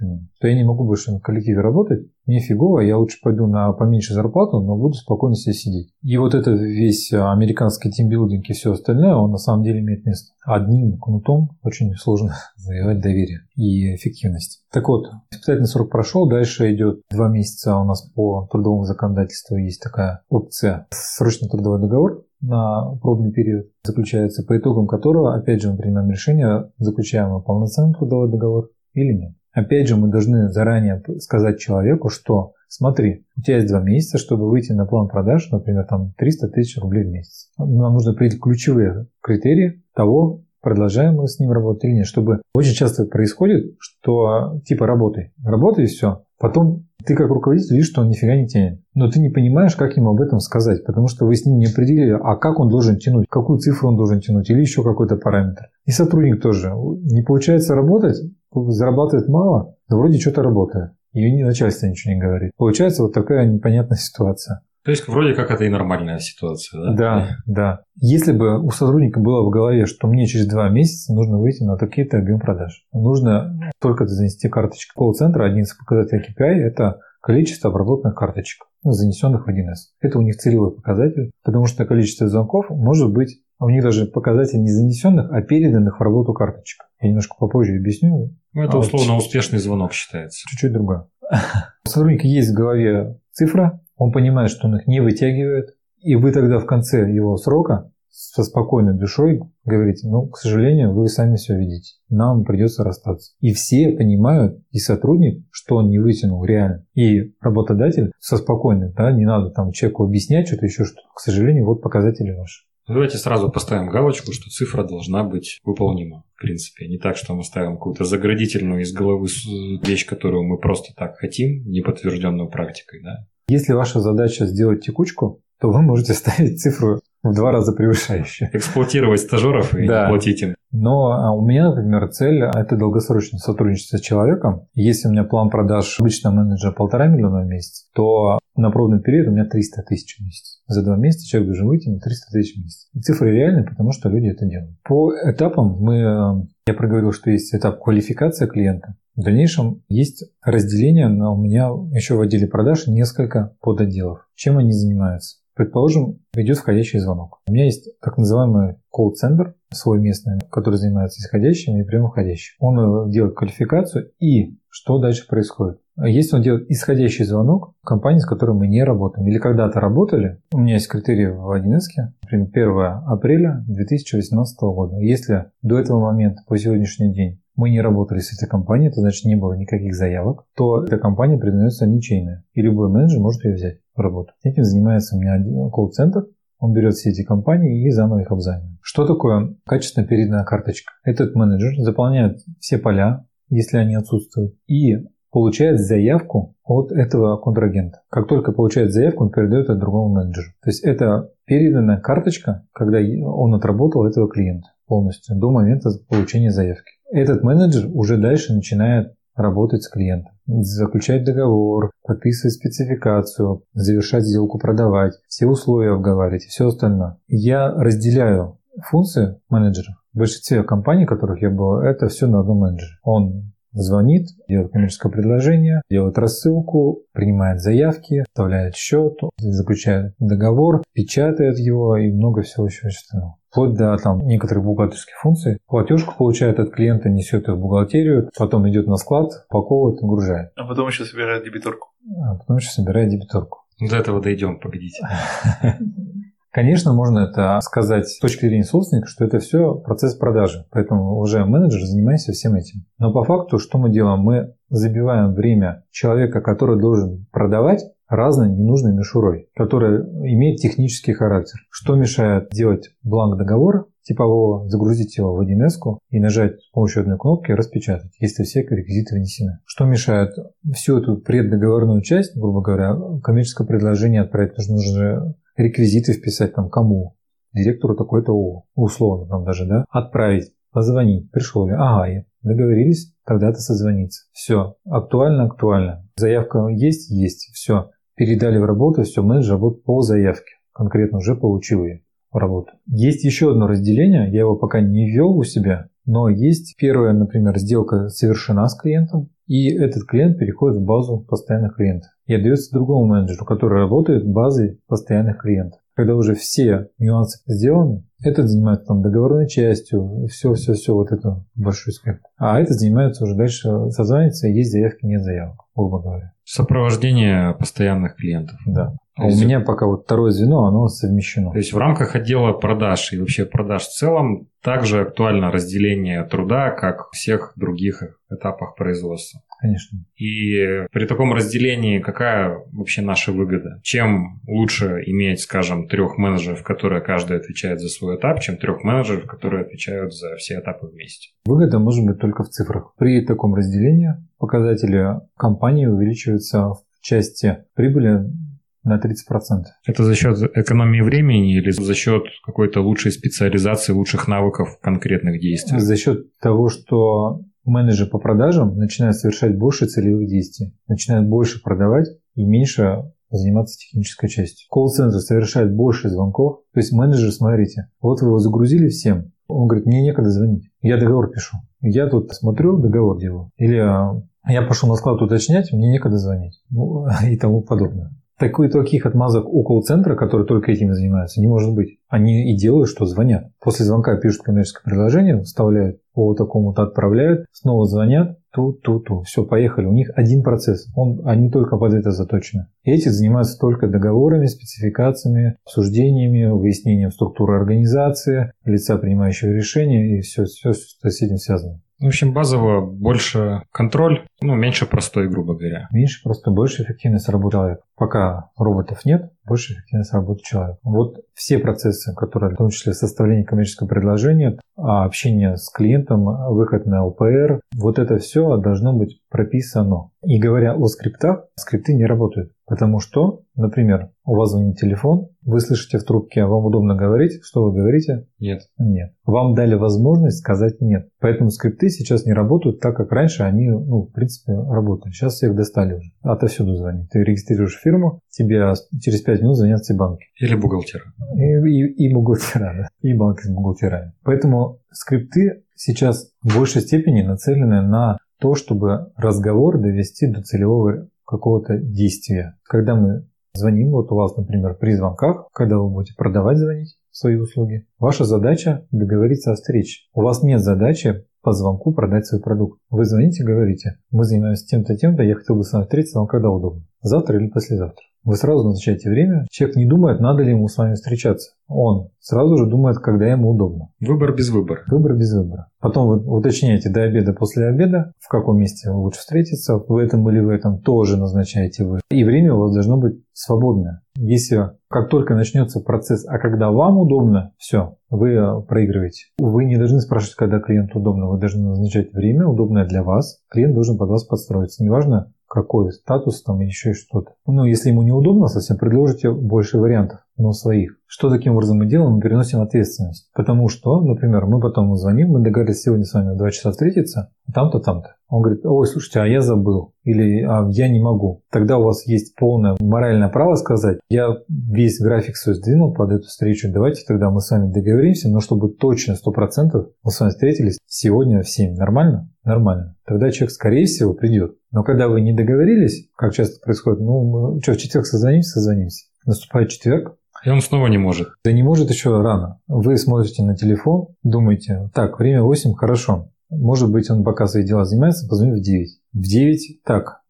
То я не могу больше на коллективе работать, мне фигово, я лучше пойду на поменьше зарплату, но буду спокойно себе сидеть. И вот это весь американский тимбилдинг и все остальное, он на самом деле имеет место. Одним кнутом очень сложно завоевать доверие и эффективность. Так вот, испытательный срок прошел, дальше идет два месяца у нас по трудовому законодательству есть такая опция срочный трудовой договор, на пробный период заключается, по итогам которого, опять же, мы принимаем решение, заключаем мы полноценный трудовой договор или нет. Опять же, мы должны заранее сказать человеку, что смотри, у тебя есть два месяца, чтобы выйти на план продаж, например, там 300 тысяч рублей в месяц. Нам нужно определить ключевые критерии того, продолжаем мы с ним работать или нет. Чтобы очень часто происходит, что типа работай, работай и все. Потом ты как руководитель видишь, что он нифига не тянет. Но ты не понимаешь, как ему об этом сказать, потому что вы с ним не определили, а как он должен тянуть, какую цифру он должен тянуть или еще какой-то параметр. И сотрудник тоже. Не получается работать, зарабатывает мало, но вроде что-то работает. И начальство ничего не говорит. Получается вот такая непонятная ситуация. То есть вроде как это и нормальная ситуация, да? Да, да. Если бы у сотрудника было в голове, что мне через два месяца нужно выйти на такие-то объем продаж, нужно только занести карточку колл-центра, один из показателей KPI – это количество обработанных карточек, ну, занесенных в 1С. Это у них целевой показатель, потому что количество звонков может быть, а у них даже показатель не занесенных, а переданных в работу карточек. Я немножко попозже объясню. Ну, это а условно вот успешный звонок считается. Чуть-чуть другое. У сотрудника есть в голове цифра, он понимает, что он их не вытягивает, и вы тогда в конце его срока со спокойной душой говорите, ну, к сожалению, вы сами все видите, нам придется расстаться. И все понимают, и сотрудник, что он не вытянул реально, и работодатель со спокойным, да, не надо там человеку объяснять что-то еще, что, к сожалению, вот показатели ваши. Давайте сразу поставим галочку, что цифра должна быть выполнима, в принципе. Не так, что мы ставим какую-то заградительную из головы вещь, которую мы просто так хотим, не подтвержденную практикой. Да? Если ваша задача сделать текучку, то вы можете ставить цифру в два раза превышающую. Эксплуатировать стажеров и да. платить им. Но а, у меня, например, цель – это долгосрочное сотрудничество с человеком. Если у меня план продаж обычно менеджера полтора миллиона в месяц, то на пробный период у меня 300 тысяч в месяц. За два месяца человек должен выйти на 300 тысяч в месяц. Цифры реальные, потому что люди это делают. По этапам мы, э, я проговорил, что есть этап квалификация клиента. В дальнейшем есть разделение, но у меня еще в отделе продаж несколько подотделов. Чем они занимаются? Предположим, идет входящий звонок. У меня есть так называемый колл-центр, свой местный, который занимается исходящими и прямоходящими. Он делает квалификацию и что дальше происходит? Если он делает исходящий звонок компании, с которой мы не работаем, или когда-то работали, у меня есть критерии в 1С, например, 1 апреля 2018 года. Если до этого момента, по сегодняшний день, мы не работали с этой компанией, это значит не было никаких заявок, то эта компания признается ничейная. И любой менеджер может ее взять в работу. Этим занимается у меня колл-центр, он берет все эти компании и заново их обзванивает. Что такое качественно переданная карточка? Этот менеджер заполняет все поля, если они отсутствуют, и получает заявку от этого контрагента. Как только получает заявку, он передает это другому менеджеру. То есть это переданная карточка, когда он отработал этого клиента полностью до момента получения заявки. Этот менеджер уже дальше начинает работать с клиентом, заключать договор, подписывать спецификацию, завершать сделку, продавать, все условия обговаривать и все остальное. Я разделяю функции менеджера. В большинстве компаний, в которых я был, это все на одном менеджере. Он звонит, делает коммерческое предложение, делает рассылку, принимает заявки, вставляет счет, заключает договор, печатает его и много всего еще остального. Вплоть до там, некоторых бухгалтерских функций. Платежку получает от клиента, несет ее в бухгалтерию, потом идет на склад, упаковывает и гружает. А потом еще собирает дебиторку. А потом еще собирает дебиторку. До этого дойдем, погодите. Конечно, можно это сказать с точки зрения собственника, что это все процесс продажи. Поэтому уже менеджер занимается всем этим. Но по факту, что мы делаем? Мы забиваем время человека, который должен продавать, разной ненужной мишурой, которая имеет технический характер. Что мешает делать бланк договора, типового, загрузить его в 1С и нажать с помощью одной кнопки «Распечатать», если все реквизиты внесены. Что мешает всю эту преддоговорную часть, грубо говоря, коммерческое предложение отправить, потому что нужно реквизиты вписать там кому, директору такой-то ООО, условно там даже, да, отправить, позвонить, пришел я, ага, я договорились, тогда-то созвониться. Все, актуально, актуально. Заявка есть, есть, все. Передали в работу, все, менеджер работает по заявке. Конкретно уже получил ее в работу. Есть еще одно разделение, я его пока не ввел у себя, но есть первая, например, сделка совершена с клиентом, и этот клиент переходит в базу постоянных клиентов и отдается другому менеджеру, который работает базой постоянных клиентов. Когда уже все нюансы сделаны, этот занимается там договорной частью, все-все-все, вот это большой спектр. А этот занимается уже дальше созванивается, есть заявки, нет заявок, грубо говоря. Сопровождение постоянных клиентов. Да. А у меня пока вот второе звено, оно совмещено. То есть в рамках отдела продаж и вообще продаж в целом также актуально разделение труда, как в всех других этапах производства. Конечно. И при таком разделении какая вообще наша выгода? Чем лучше иметь, скажем, трех менеджеров, которые каждый отвечает за свой этап, чем трех менеджеров, которые отвечают за все этапы вместе? Выгода может быть только в цифрах. При таком разделении показатели компании увеличиваются в части прибыли на 30%. Это за счет экономии времени или за счет какой-то лучшей специализации, лучших навыков конкретных действий? За счет того, что менеджер по продажам начинает совершать больше целевых действий, начинает больше продавать и меньше заниматься технической частью. Колл-центр совершает больше звонков. То есть менеджер, смотрите, вот вы его загрузили всем, он говорит, мне некогда звонить, я договор пишу. Я тут смотрю, договор делаю. Или я пошел на склад уточнять, мне некогда звонить. Ну, и тому подобное. Такой, таких отмазок у колл-центра, которые только этим занимаются, не может быть. Они и делают, что звонят. После звонка пишут коммерческое предложение, вставляют по такому-то, отправляют, снова звонят, ту-ту-ту. Все, поехали. У них один процесс. Он, они только под это заточены. Эти занимаются только договорами, спецификациями, обсуждениями, выяснением структуры организации, лица, принимающего решения и все, все, что с этим связано. В общем, базово больше контроль, ну, меньше простой, грубо говоря. Меньше просто, больше эффективность работы человека. Пока роботов нет, больше эффективность работы человека. Вот все процессы, которые, в том числе составление коммерческого предложения, а общение с клиентом, выход на ЛПР, вот это все должно быть прописано. И говоря о скриптах, скрипты не работают. Потому что, например, у вас звонит телефон, вы слышите в трубке, вам удобно говорить, что вы говорите? Нет. Нет. Вам дали возможность сказать нет. Поэтому скрипты сейчас не работают так, как раньше они, ну, в принципе, работали. Сейчас всех достали уже. Отовсюду звонит. Ты регистрируешь фирму, тебе через 5 минут звонят все банки. Или бухгалтера. И, и, и бухгалтера, да. И банки с бухгалтерами. Поэтому скрипты сейчас в большей степени нацелены на то, чтобы разговор довести до целевого какого-то действия. Когда мы звоним, вот у вас, например, при звонках, когда вы будете продавать звонить свои услуги, ваша задача договориться о встрече. У вас нет задачи по звонку продать свой продукт. Вы звоните, говорите, мы занимаемся тем-то, тем-то, я хотел бы с вами встретиться, вам когда удобно? Завтра или послезавтра? Вы сразу назначаете время. Человек не думает, надо ли ему с вами встречаться. Он сразу же думает, когда ему удобно. Выбор без выбора. Выбор без выбора. Потом вы уточняете до обеда, после обеда, в каком месте лучше встретиться, в этом или в этом тоже назначаете вы. И время у вас должно быть свободное. Если как только начнется процесс, а когда вам удобно, все, вы э, проигрываете. Вы не должны спрашивать, когда клиенту удобно, вы должны назначать время, удобное для вас. Клиент должен под вас подстроиться. Неважно, какой статус там или еще что-то. Ну, если ему неудобно совсем, предложите больше вариантов, но своих. Что таким образом мы делаем? Мы переносим ответственность. Потому что, например, мы потом звоним, мы договорились сегодня с вами в 2 часа встретиться, там-то, там-то. Он говорит, ой, слушайте, а я забыл. Или а, я не могу. Тогда у вас есть полное моральное право сказать, я весь график свой сдвинул под эту встречу, давайте тогда мы с вами договоримся, но чтобы точно 100% мы с вами встретились сегодня в 7. Нормально? Нормально. Тогда человек, скорее всего, придет. Но когда вы не договорились, как часто происходит, ну, мы, что, в четверг созвонимся, созвонимся. Наступает четверг, и он снова не может. Да не может еще рано. Вы смотрите на телефон, думаете, так, время 8, хорошо. Может быть, он пока свои дела занимается, позвоню в 9. В 9, так,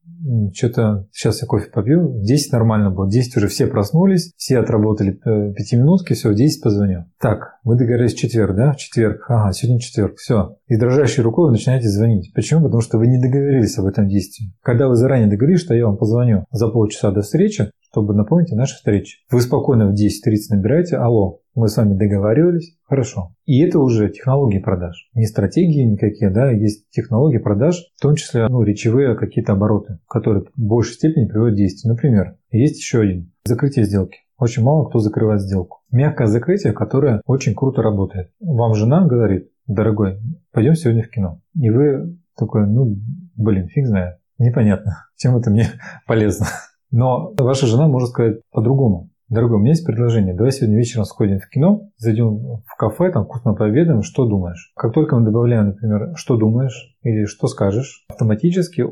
что-то сейчас я кофе попью, в 10 нормально было, в 10 уже все проснулись, все отработали 5 э, минутки, все, в 10 позвоню. Так, вы договорились в четверг, да? В четверг, ага, сегодня четверг, все. И дрожащей рукой вы начинаете звонить. Почему? Потому что вы не договорились об этом действии. Когда вы заранее договорились, что я вам позвоню за полчаса до встречи, чтобы напомнить о нашей встрече. Вы спокойно в 10.30 набираете, алло, мы с вами договаривались, хорошо. И это уже технологии продаж. Не стратегии никакие, да, есть технологии продаж, в том числе ну, речевые какие-то обороты, которые в большей степени приводят к действию. Например, есть еще один. Закрытие сделки. Очень мало кто закрывает сделку. Мягкое закрытие, которое очень круто работает. Вам жена говорит, дорогой, пойдем сегодня в кино. И вы такой, ну, блин, фиг знает. Непонятно, чем это мне полезно. Но ваша жена может сказать по-другому. Дорогой, у меня есть предложение. Давай сегодня вечером сходим в кино, зайдем в кафе, там вкусно пообедаем, что думаешь? Как только мы добавляем, например, что думаешь или что скажешь, автоматически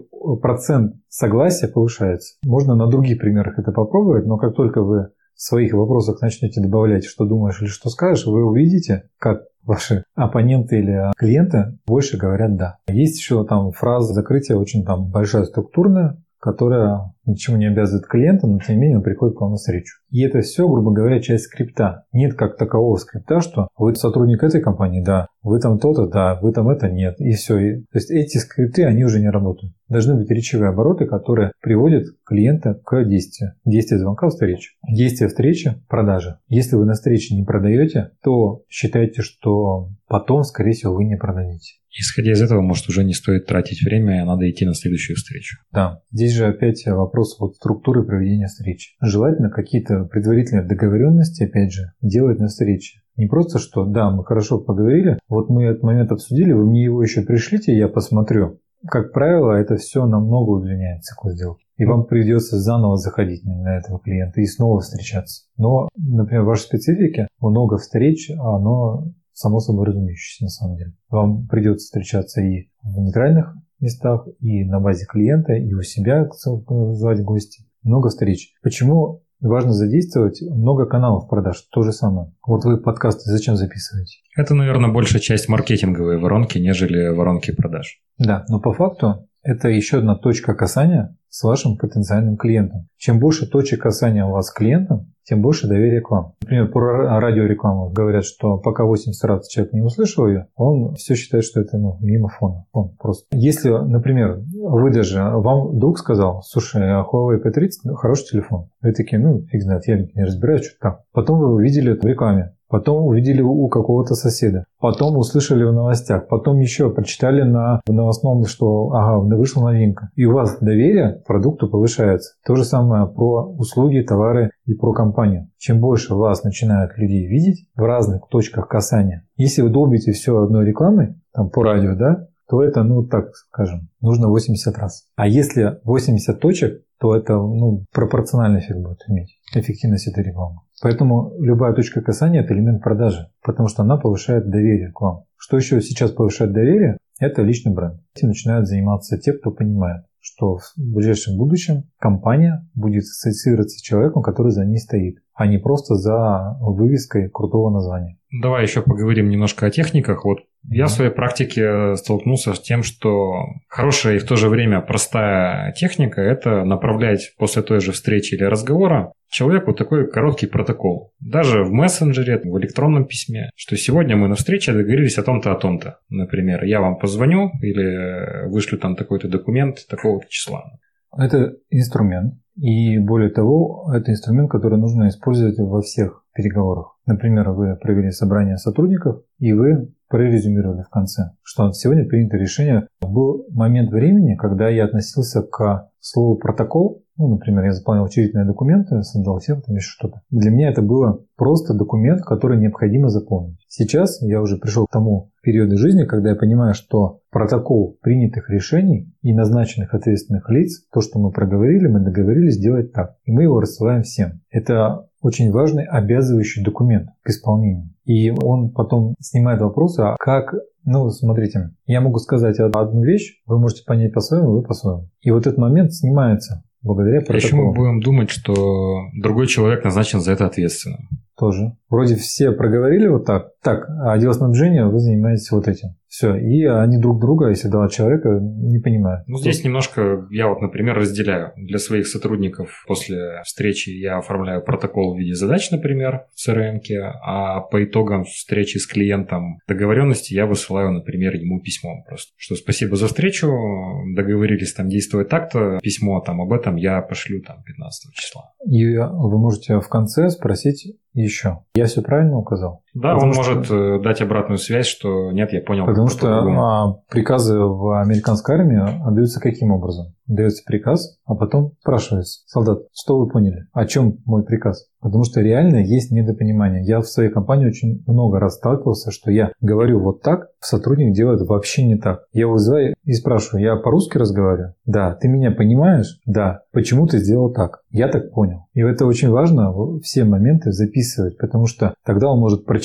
процент согласия повышается. Можно на других примерах это попробовать, но как только вы в своих вопросах начнете добавлять, что думаешь или что скажешь, вы увидите, как ваши оппоненты или клиенты больше говорят «да». Есть еще там фраза закрытия очень там большая структурная, которая ничему не обязывает клиента, но тем не менее он приходит к вам на встречу. И это все, грубо говоря, часть скрипта. Нет как такового скрипта, что вы сотрудник этой компании, да, вы там то-то, да, вы там это, нет, и все. И, то есть эти скрипты, они уже не работают. Должны быть речевые обороты, которые приводят клиента к действию. Действие звонка – встречи. Действие встречи – продажи. Если вы на встрече не продаете, то считайте, что потом, скорее всего, вы не продадите. Исходя из этого, может, уже не стоит тратить время, а надо идти на следующую встречу. Да. Здесь же опять вопрос вот структуры проведения встречи. Желательно какие-то предварительные договоренности, опять же, делать на встрече. Не просто, что да, мы хорошо поговорили, вот мы этот момент обсудили, вы мне его еще пришлите, я посмотрю. Как правило, это все намного удлиняет цикл сделки. И вам придется заново заходить на этого клиента и снова встречаться. Но, например, в вашей специфике много встреч, оно само собой разумеющееся на самом деле. Вам придется встречаться и в нейтральных местах, и на базе клиента, и у себя звать гости. Много встреч. Почему важно задействовать много каналов продаж? То же самое. Вот вы подкасты зачем записываете? Это, наверное, большая часть маркетинговой воронки, нежели воронки продаж. Да, но по факту это еще одна точка касания с вашим потенциальным клиентом. Чем больше точек касания у вас с клиентом, тем больше доверия к вам. Например, про радиорекламу говорят, что пока 80 раз человек не услышал ее, он все считает, что это ну, мимо фона. Он просто. Если, например, вы даже, вам друг сказал, слушай, а Huawei P30 хороший телефон. Вы такие, ну, фиг знает, я не разбираюсь, что там. Потом вы увидели это в рекламе потом увидели у какого-то соседа, потом услышали в новостях, потом еще прочитали на в новостном, что ага, вышла новинка. И у вас доверие к продукту повышается. То же самое про услуги, товары и про компанию. Чем больше вас начинают людей видеть в разных точках касания, если вы долбите все одной рекламой, там по радио, да, то это, ну, так скажем, нужно 80 раз. А если 80 точек, то это ну, пропорциональный эффект будет иметь, эффективность этой рекламы. Поэтому любая точка касания – это элемент продажи, потому что она повышает доверие к вам. Что еще сейчас повышает доверие? Это личный бренд. Этим начинают заниматься те, кто понимает, что в ближайшем будущем компания будет ассоциироваться с человеком, который за ней стоит. А не просто за вывеской крутого названия. Давай еще поговорим немножко о техниках. Вот я в своей практике столкнулся с тем, что хорошая и в то же время простая техника – это направлять после той же встречи или разговора человеку такой короткий протокол. Даже в мессенджере, в электронном письме, что сегодня мы на встрече договорились о том-то, о том-то. Например, я вам позвоню или вышлю там такой-то документ такого-то числа. Это инструмент. И более того, это инструмент, который нужно использовать во всех переговорах. Например, вы провели собрание сотрудников, и вы прорезюмировали в конце, что сегодня принято решение. Был момент времени, когда я относился к слову «протокол», ну, например, я заполнял учредительные документы, создал сервер, там еще что-то. Для меня это было просто документ, который необходимо заполнить. Сейчас я уже пришел к тому периоду жизни, когда я понимаю, что протокол принятых решений и назначенных ответственных лиц, то, что мы проговорили, мы договорились сделать так. И мы его рассылаем всем. Это очень важный обязывающий документ к исполнению. И он потом снимает вопросы, а как ну, смотрите, я могу сказать одну вещь, вы можете понять по-своему, вы по-своему. И вот этот момент снимается благодаря протоколу. Еще мы будем думать, что другой человек назначен за это ответственным. Тоже. Вроде все проговорили вот так. Так, а дело снабжения вы занимаетесь вот этим. Все. И они друг друга, если два человека, не понимают. Ну, здесь немножко я вот, например, разделяю. Для своих сотрудников после встречи я оформляю протокол в виде задач, например, в CRM, а по итогам встречи с клиентом договоренности я высылаю, например, ему письмом просто. Что спасибо за встречу, договорились там действовать так-то, письмо там об этом я пошлю там 15 числа. И вы можете в конце спросить еще. Я все правильно указал? Да, Потому он что... может э, дать обратную связь, что нет, я понял. Потому что а, приказы в американской армии отдаются каким образом? Дается приказ, а потом спрашивается, солдат, что вы поняли? О чем мой приказ? Потому что реально есть недопонимание. Я в своей компании очень много раз сталкивался, что я говорю вот так, сотрудник делает вообще не так. Я вызываю и спрашиваю, я по-русски разговариваю? Да. Ты меня понимаешь? Да. Почему ты сделал так? Я так понял. И это очень важно все моменты записывать, потому что тогда он может прочитать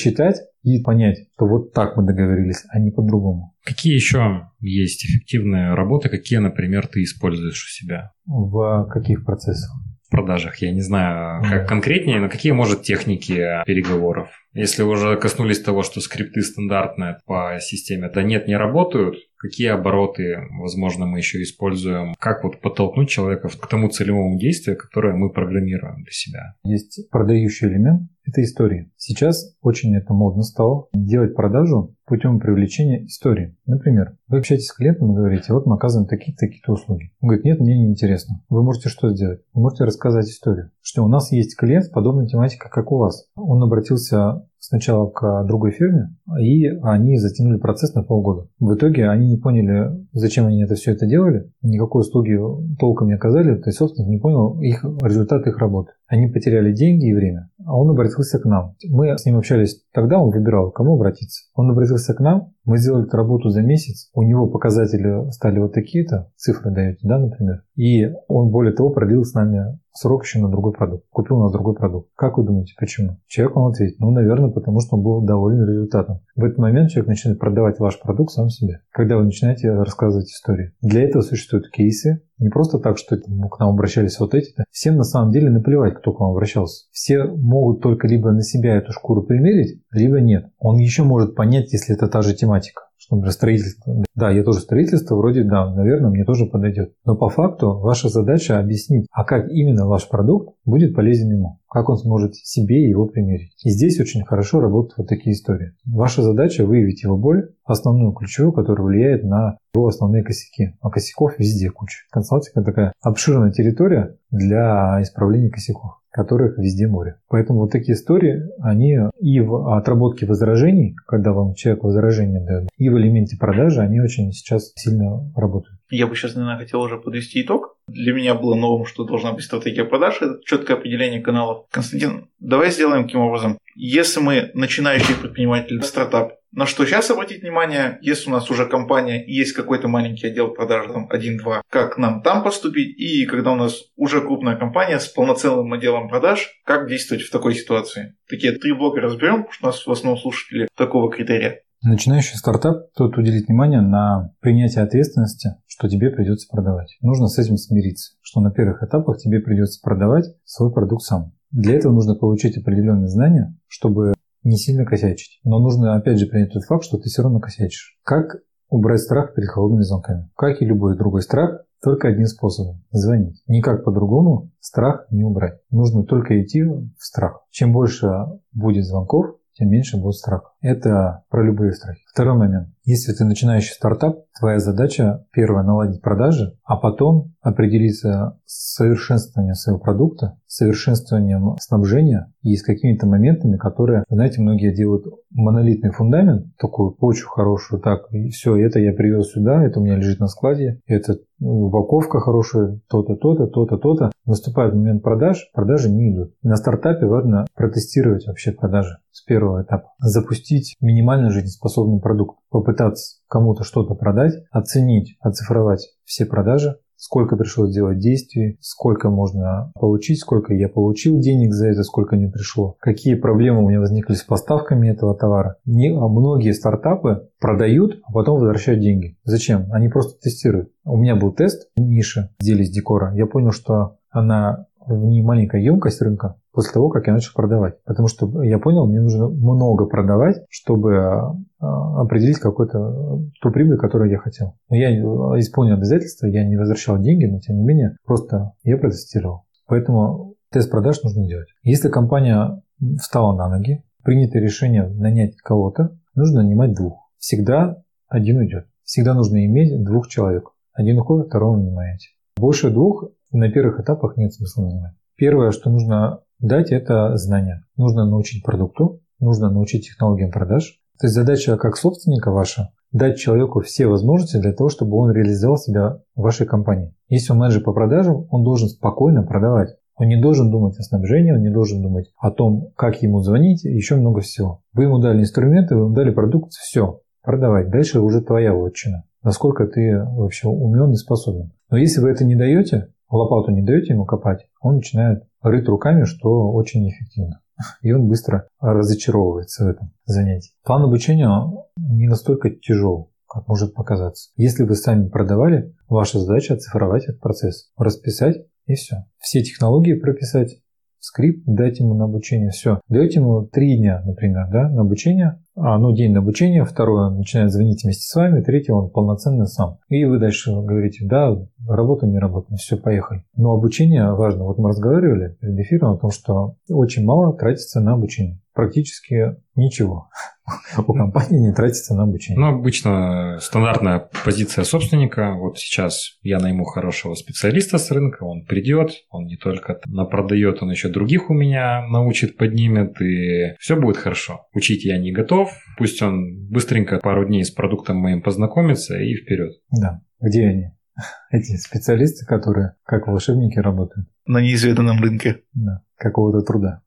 и понять, что вот так мы договорились, а не по-другому. Какие еще есть эффективные работы, какие, например, ты используешь у себя? В каких процессах? продажах. Я не знаю, как конкретнее, но какие, может, техники переговоров? Если уже коснулись того, что скрипты стандартные по системе, да нет, не работают, какие обороты, возможно, мы еще используем, как вот подтолкнуть человека к тому целевому действию, которое мы программируем для себя. Есть продающий элемент, это истории. Сейчас очень это модно стало делать продажу путем привлечения истории. Например, вы общаетесь с клиентом и говорите, вот мы оказываем такие-то такие услуги. Он говорит, нет, мне не интересно. Вы можете что сделать? Вы можете рассказать историю. Что у нас есть клиент с подобной тематикой, как у вас. Он обратился сначала к другой фирме, и они затянули процесс на полгода. В итоге они не поняли, зачем они это все это делали, никакой услуги толком не оказали, то есть собственник не понял их результат их работы. Они потеряли деньги и время, а он обратился к нам. Мы с ним общались тогда, он выбирал, к кому обратиться. Он обратился к нам, мы сделали работу за месяц, у него показатели стали вот такие-то, цифры даете, да, например, и он более того продлил с нами срок еще на другой продукт, купил у нас другой продукт. Как вы думаете, почему? Человек вам ответит, ну, наверное, потому что он был доволен результатом. В этот момент человек начинает продавать ваш продукт сам себе, когда вы начинаете рассказывать истории. Для этого существуют кейсы, не просто так, что к нам обращались вот эти-то. Всем на самом деле наплевать, кто к вам обращался. Все могут только либо на себя эту шкуру примерить, либо нет. Он еще может понять, если это та же тематика что, например, строительство. Да, я тоже строительство, вроде да, наверное, мне тоже подойдет. Но по факту ваша задача объяснить, а как именно ваш продукт будет полезен ему как он сможет себе его примерить. И здесь очень хорошо работают вот такие истории. Ваша задача выявить его боль, основную ключевую, которая влияет на его основные косяки. А косяков везде куча. Консалтинг – такая обширная территория для исправления косяков которых везде море. Поэтому вот такие истории, они и в отработке возражений, когда вам человек возражение дает, и в элементе продажи, они очень сейчас сильно работают. Я бы сейчас, наверное, хотел уже подвести итог. Для меня было новым, что должна быть стратегия продаж, это четкое определение каналов. Константин, давай сделаем таким образом. Если мы начинающий предприниматель, стартап, на что сейчас обратить внимание, если у нас уже компания и есть какой-то маленький отдел продаж, там, один-два, как нам там поступить, и когда у нас уже крупная компания с полноценным отделом продаж, как действовать в такой ситуации. Такие три блока разберем, потому что у нас в основном слушатели такого критерия. Начинающий стартап стоит уделить внимание на принятие ответственности, что тебе придется продавать. Нужно с этим смириться, что на первых этапах тебе придется продавать свой продукт сам. Для этого нужно получить определенные знания, чтобы не сильно косячить. Но нужно опять же принять тот факт, что ты все равно косячишь. Как убрать страх перед холодными звонками? Как и любой другой страх, только одним способом – звонить. Никак по-другому страх не убрать. Нужно только идти в страх. Чем больше будет звонков, тем меньше будет страх. Это про любые страхи. Второй момент. Если ты начинающий стартап, твоя задача первое наладить продажи, а потом определиться с совершенствованием своего продукта, совершенствованием снабжения и с какими-то моментами, которые, знаете, многие делают монолитный фундамент, такую почву хорошую, так, и все, это я привез сюда, это у меня лежит на складе, это ну, упаковка хорошая, то-то, то-то, то-то, то-то. Наступает момент продаж, продажи не идут. На стартапе важно протестировать вообще продажи с первого этапа. Запустить минимально жизнеспособный продукт. Попытаться кому-то что-то продать, оценить, оцифровать все продажи, сколько пришлось сделать действий, сколько можно получить, сколько я получил денег за это, сколько не пришло, какие проблемы у меня возникли с поставками этого товара. Не, а многие стартапы продают, а потом возвращают деньги. Зачем? Они просто тестируют. У меня был тест ниши из декора. Я понял, что она не маленькая емкость рынка после того, как я начал продавать. Потому что я понял, мне нужно много продавать, чтобы а, определить какую-то ту прибыль, которую я хотел. Но я исполнил обязательства, я не возвращал деньги, но тем не менее просто я протестировал. Поэтому тест продаж нужно делать. Если компания встала на ноги, принято решение нанять кого-то, нужно нанимать двух. Всегда один уйдет. Всегда нужно иметь двух человек. Один уходит, второго нанимаете. Больше двух на первых этапах нет смысла нанимать. Первое, что нужно дать, это знания. Нужно научить продукту, нужно научить технологиям продаж. То есть задача как собственника ваша дать человеку все возможности для того, чтобы он реализовал себя в вашей компании. Если он менеджер по продажам, он должен спокойно продавать. Он не должен думать о снабжении, он не должен думать о том, как ему звонить, еще много всего. Вы ему дали инструменты, вы ему дали продукт, все, продавать. Дальше уже твоя вотчина. Насколько ты вообще умен и способен. Но если вы это не даете, лопату не даете ему копать, он начинает рыть руками, что очень эффективно. И он быстро разочаровывается в этом занятии. План обучения не настолько тяжел, как может показаться. Если вы сами продавали, ваша задача оцифровать этот процесс, расписать и все. Все технологии прописать, скрипт, дать ему на обучение, все. Даете ему три дня, например, да, на обучение, ну, день на обучение, второе он начинает звонить вместе с вами, третье он полноценно сам. И вы дальше говорите, да, работа, не работа, все, поехали. Но обучение важно. Вот мы разговаривали перед эфиром о том, что очень мало тратится на обучение практически ничего у компании не тратится на обучение. Ну, обычно стандартная позиция собственника. Вот сейчас я найму хорошего специалиста с рынка, он придет, он не только напродает, он еще других у меня научит, поднимет, и все будет хорошо. Учить я не готов, пусть он быстренько пару дней с продуктом моим познакомится и вперед. Да, где они? Эти специалисты, которые как волшебники работают. На неизведанном рынке. Да, какого-то труда.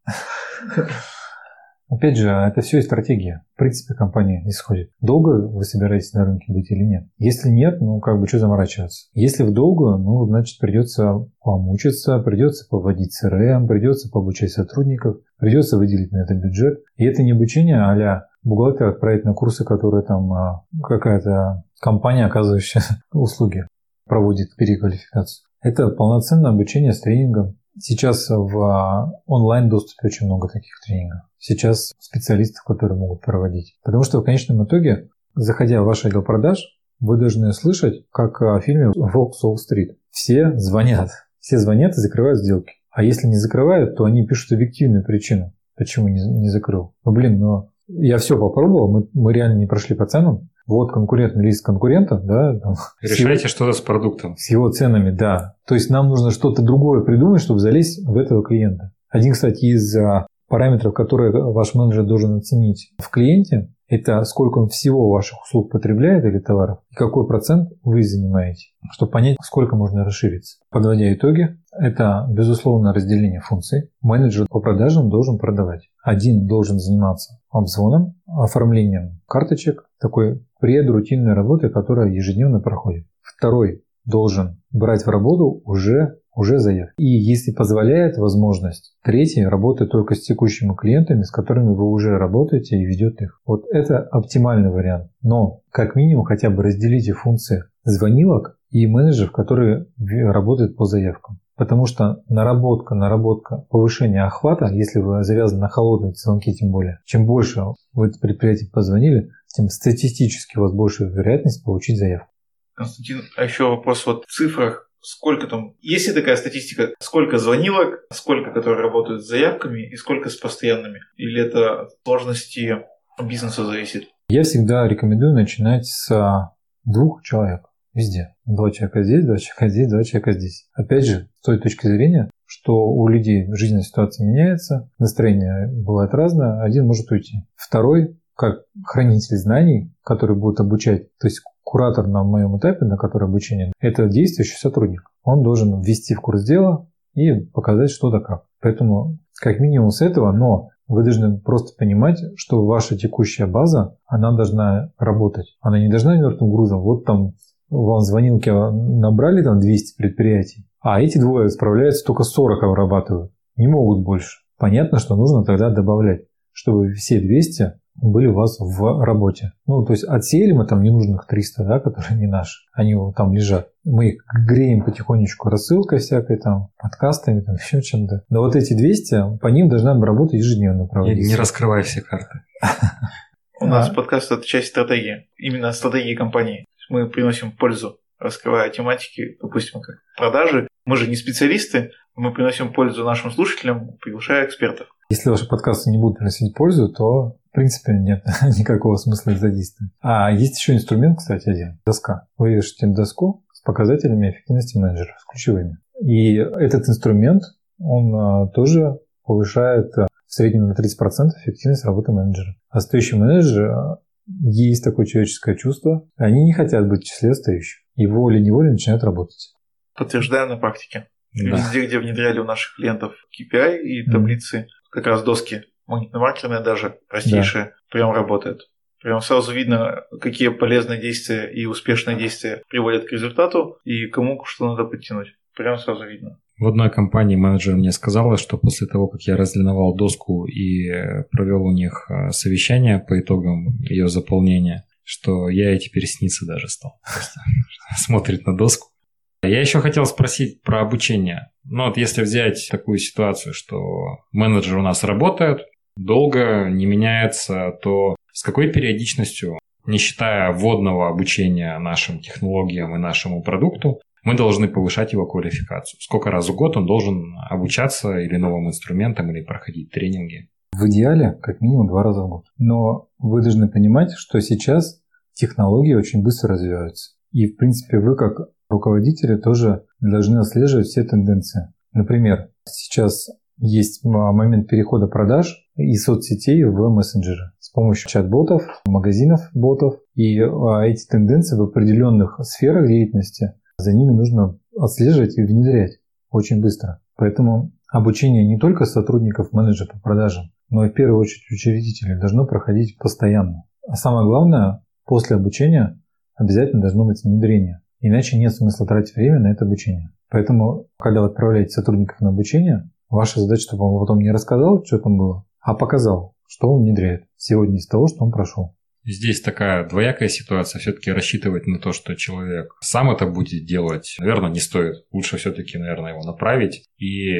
Опять же, это все и стратегия. В принципе, компания исходит. Долго вы собираетесь на рынке быть или нет? Если нет, ну как бы что заморачиваться? Если в долгую, ну значит придется помучиться, придется поводить CRM, придется пообучать сотрудников, придется выделить на это бюджет. И это не обучение а бухгалтер отправить на курсы, которые там а, какая-то компания, оказывающая услуги, проводит переквалификацию. Это полноценное обучение с тренингом, Сейчас в а, онлайн-доступе очень много таких тренингов. Сейчас специалистов, которые могут проводить. Потому что в конечном итоге, заходя в ваш отдел продаж, вы должны слышать, как в фильме «Волк Солл-стрит». Все звонят. Все звонят и закрывают сделки. А если не закрывают, то они пишут объективную причину, почему не, не закрыл. Ну, блин, ну я все попробовал, мы, мы реально не прошли по ценам, вот конкурентный лист конкурента, да. Там, Решайте что-то с продуктом. С его ценами, да. То есть нам нужно что-то другое придумать, чтобы залезть в этого клиента. Один, кстати, из а, параметров, которые ваш менеджер должен оценить в клиенте, это сколько он всего ваших услуг потребляет или товаров, и какой процент вы занимаете, чтобы понять, сколько можно расшириться. Подводя итоги, это, безусловно, разделение функций. Менеджер по продажам должен продавать. Один должен заниматься обзвоном, оформлением карточек, такой предрутинной работы, которая ежедневно проходит. Второй должен брать в работу уже уже заявки. И если позволяет возможность, третий работает только с текущими клиентами, с которыми вы уже работаете и ведете их. Вот это оптимальный вариант. Но как минимум хотя бы разделите функции звонилок и менеджеров, которые работают по заявкам. Потому что наработка, наработка, повышение охвата, если вы завязаны на холодные звонки тем более, чем больше вы предприятие позвонили, тем статистически у вас больше вероятность получить заявку. Константин, а еще вопрос вот в цифрах. Сколько там, есть ли такая статистика, сколько звонилок, сколько, которые работают с заявками и сколько с постоянными? Или это от сложности бизнеса зависит? Я всегда рекомендую начинать с двух человек везде. Два человека здесь, два человека здесь, два человека здесь. Опять же, с той точки зрения, что у людей жизненная ситуация меняется, настроение бывает разное, один может уйти. Второй, как хранитель знаний, который будет обучать, то есть куратор на моем этапе, на который обучение, это действующий сотрудник. Он должен ввести в курс дела и показать что да как. Поэтому как минимум с этого, но вы должны просто понимать, что ваша текущая база, она должна работать. Она не должна мертвым грузом. Вот там вам звонилки набрали там 200 предприятий, а эти двое справляются только 40 обрабатывают. Не могут больше. Понятно, что нужно тогда добавлять, чтобы все 200 были у вас в работе. Ну, то есть отсеяли мы там ненужных 300, да, которые не наши, они там лежат. Мы их греем потихонечку рассылкой всякой там, подкастами, там еще чем-то. Но вот эти 200, по ним должна работать ежедневно проводиться. Не раскрывай все карты. У нас подкаст – это часть стратегии, именно стратегии компании. Мы приносим пользу, раскрывая тематики, допустим, как продажи. Мы же не специалисты, мы приносим пользу нашим слушателям, приглашая экспертов. Если ваши подкасты не будут приносить пользу, то в принципе нет никакого смысла их задействовать. А есть еще инструмент, кстати, один. Доска. Вы вешаете доску с показателями эффективности менеджера, с ключевыми. И этот инструмент, он а, тоже повышает а, в среднем на 30% эффективность работы менеджера. Стоящий менеджер а, есть такое человеческое чувство. Они не хотят быть в числе стоящих. И волей-неволей начинают работать. Подтверждаю на практике. Да. Везде, где внедряли у наших клиентов KPI и таблицы, mm. как раз доски магнитно-маркерная даже, простейшая, да. прям работает. Прям сразу видно, какие полезные действия и успешные действия приводят к результату и кому что надо подтянуть. Прям сразу видно. В одной компании менеджер мне сказала, что после того, как я разлиновал доску и провел у них а, совещание по итогам ее заполнения, что я ей теперь снится даже стал. Смотрит на доску. Я еще хотел спросить про обучение. Ну вот если взять такую ситуацию, что менеджер у нас работает, долго не меняется, то с какой периодичностью, не считая вводного обучения нашим технологиям и нашему продукту, мы должны повышать его квалификацию. Сколько раз в год он должен обучаться или новым инструментам, или проходить тренинги? В идеале как минимум два раза в год. Но вы должны понимать, что сейчас технологии очень быстро развиваются. И, в принципе, вы как руководители тоже должны отслеживать все тенденции. Например, сейчас есть момент перехода продаж из соцсетей в мессенджеры с помощью чат-ботов, магазинов ботов. И а, эти тенденции в определенных сферах деятельности за ними нужно отслеживать и внедрять очень быстро. Поэтому обучение не только сотрудников менеджера по продажам, но и в первую очередь учредителей должно проходить постоянно. А самое главное, после обучения обязательно должно быть внедрение. Иначе нет смысла тратить время на это обучение. Поэтому, когда вы отправляете сотрудников на обучение, ваша задача, чтобы он потом не рассказал, что там было, а показал, что он внедряет сегодня из того, что он прошел. Здесь такая двоякая ситуация. Все-таки рассчитывать на то, что человек сам это будет делать, наверное, не стоит. Лучше все-таки, наверное, его направить и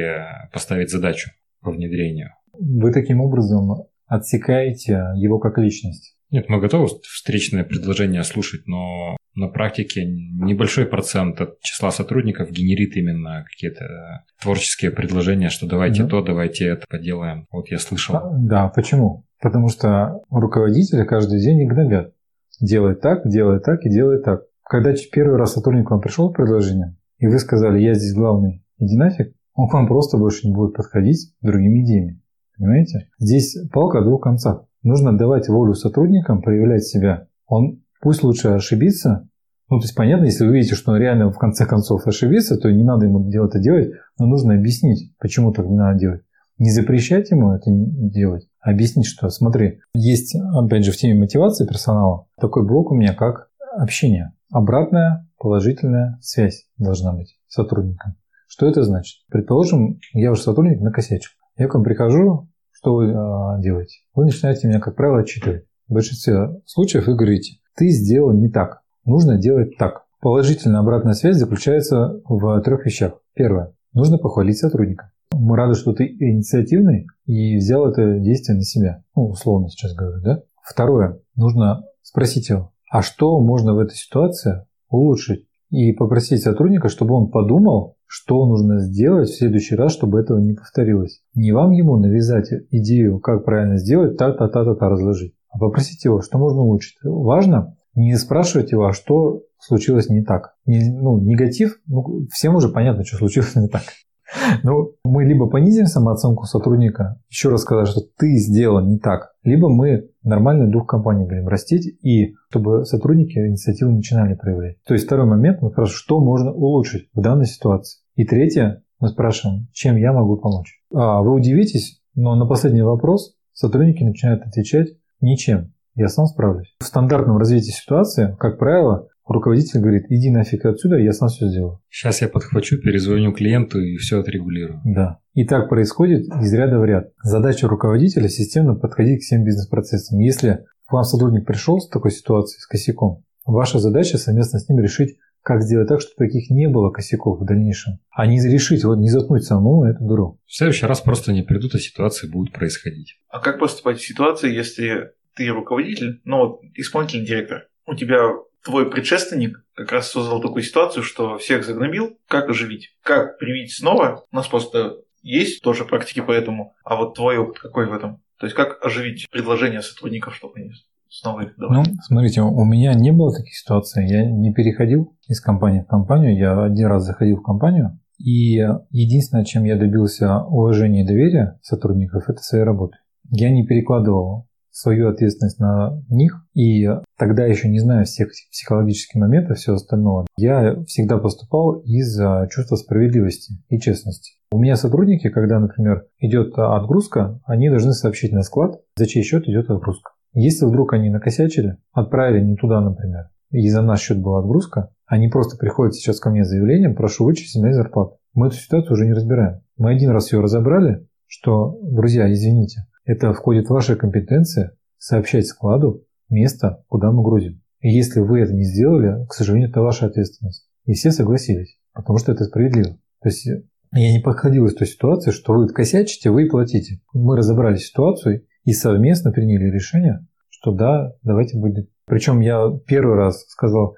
поставить задачу по внедрению. Вы таким образом отсекаете его как личность. Нет, мы готовы встречное предложение слушать, но на практике небольшой процент от числа сотрудников генерит именно какие-то творческие предложения, что давайте да. то, давайте это поделаем. Вот я слышал. А, да, почему? Потому что руководители каждый день их гнобят. Делай так, делай так и делай так. Когда первый раз сотрудник вам пришел предложение, и вы сказали, я здесь главный, иди нафиг, он к вам просто больше не будет подходить другими идеями. Понимаете? Здесь палка о двух концах. Нужно давать волю сотрудникам проявлять себя. Он пусть лучше ошибиться. Ну, то есть, понятно, если вы видите, что он реально в конце концов ошибится, то не надо ему это делать, но нужно объяснить, почему так не надо делать. Не запрещать ему это делать, объяснить, что смотри, есть, опять же, в теме мотивации персонала такой блок у меня, как общение. Обратная положительная связь должна быть сотрудником. Что это значит? Предположим, я уже сотрудник накосячил. Я к вам прихожу, что вы э, делаете? Вы начинаете меня, как правило, отчитывать. В большинстве случаев вы говорите, ты сделал не так, нужно делать так. Положительная обратная связь заключается в трех вещах. Первое. нужно похвалить сотрудника. Мы рады, что ты инициативный и взял это действие на себя. Ну, условно сейчас говорю, да? Второе. Нужно спросить его, а что можно в этой ситуации улучшить? И попросить сотрудника, чтобы он подумал, что нужно сделать в следующий раз, чтобы этого не повторилось. Не вам ему навязать идею, как правильно сделать, та-та-та-та-та разложить, а попросить его, что можно улучшить. Важно не спрашивать его, а что случилось не так. Не, ну, негатив, ну, всем уже понятно, что случилось не так. Ну, мы либо понизим самооценку сотрудника, еще раз сказать, что ты сделал не так, либо мы нормальный дух компании будем растить, и чтобы сотрудники инициативу начинали проявлять. То есть второй момент, мы спрашиваем, что можно улучшить в данной ситуации. И третье, мы спрашиваем, чем я могу помочь. А вы удивитесь, но на последний вопрос сотрудники начинают отвечать ничем. Я сам справлюсь. В стандартном развитии ситуации, как правило, руководитель говорит, иди нафиг отсюда, я сам все сделаю. Сейчас я подхвачу, перезвоню клиенту и все отрегулирую. Да. И так происходит из ряда в ряд. Задача руководителя – системно подходить к всем бизнес-процессам. Если к вам сотрудник пришел с такой ситуацией, с косяком, ваша задача совместно с ним решить, как сделать так, чтобы таких не было косяков в дальнейшем. А не решить, вот не заткнуть самому эту дуру. В следующий раз просто не придут, а ситуации будут происходить. А как поступать в ситуации, если ты руководитель, ну вот исполнительный директор, у тебя твой предшественник как раз создал такую ситуацию, что всех загнобил, как оживить, как привить снова. У нас просто есть тоже практики по этому, а вот твой опыт какой в этом? То есть как оживить предложение сотрудников, чтобы они снова их давали? Ну, смотрите, у меня не было таких ситуаций. Я не переходил из компании в компанию. Я один раз заходил в компанию, и единственное, чем я добился уважения и доверия сотрудников, это своей работы. Я не перекладывал свою ответственность на них. И тогда еще не знаю всех психологических моментов, все остальное. Я всегда поступал из чувства справедливости и честности. У меня сотрудники, когда, например, идет отгрузка, они должны сообщить на склад, за чей счет идет отгрузка. Если вдруг они накосячили, отправили не туда, например, и за наш счет была отгрузка, они просто приходят сейчас ко мне с заявлением, прошу вычесть мои зарплаты. Мы эту ситуацию уже не разбираем. Мы один раз ее разобрали, что, друзья, извините, это входит в ваши компетенции сообщать складу место, куда мы грузим. И если вы это не сделали, к сожалению, это ваша ответственность. И все согласились, потому что это справедливо. То есть я не подходил из той ситуации, что вы косячите, вы платите. Мы разобрали ситуацию и совместно приняли решение, что да, давайте будет. Причем я первый раз сказал,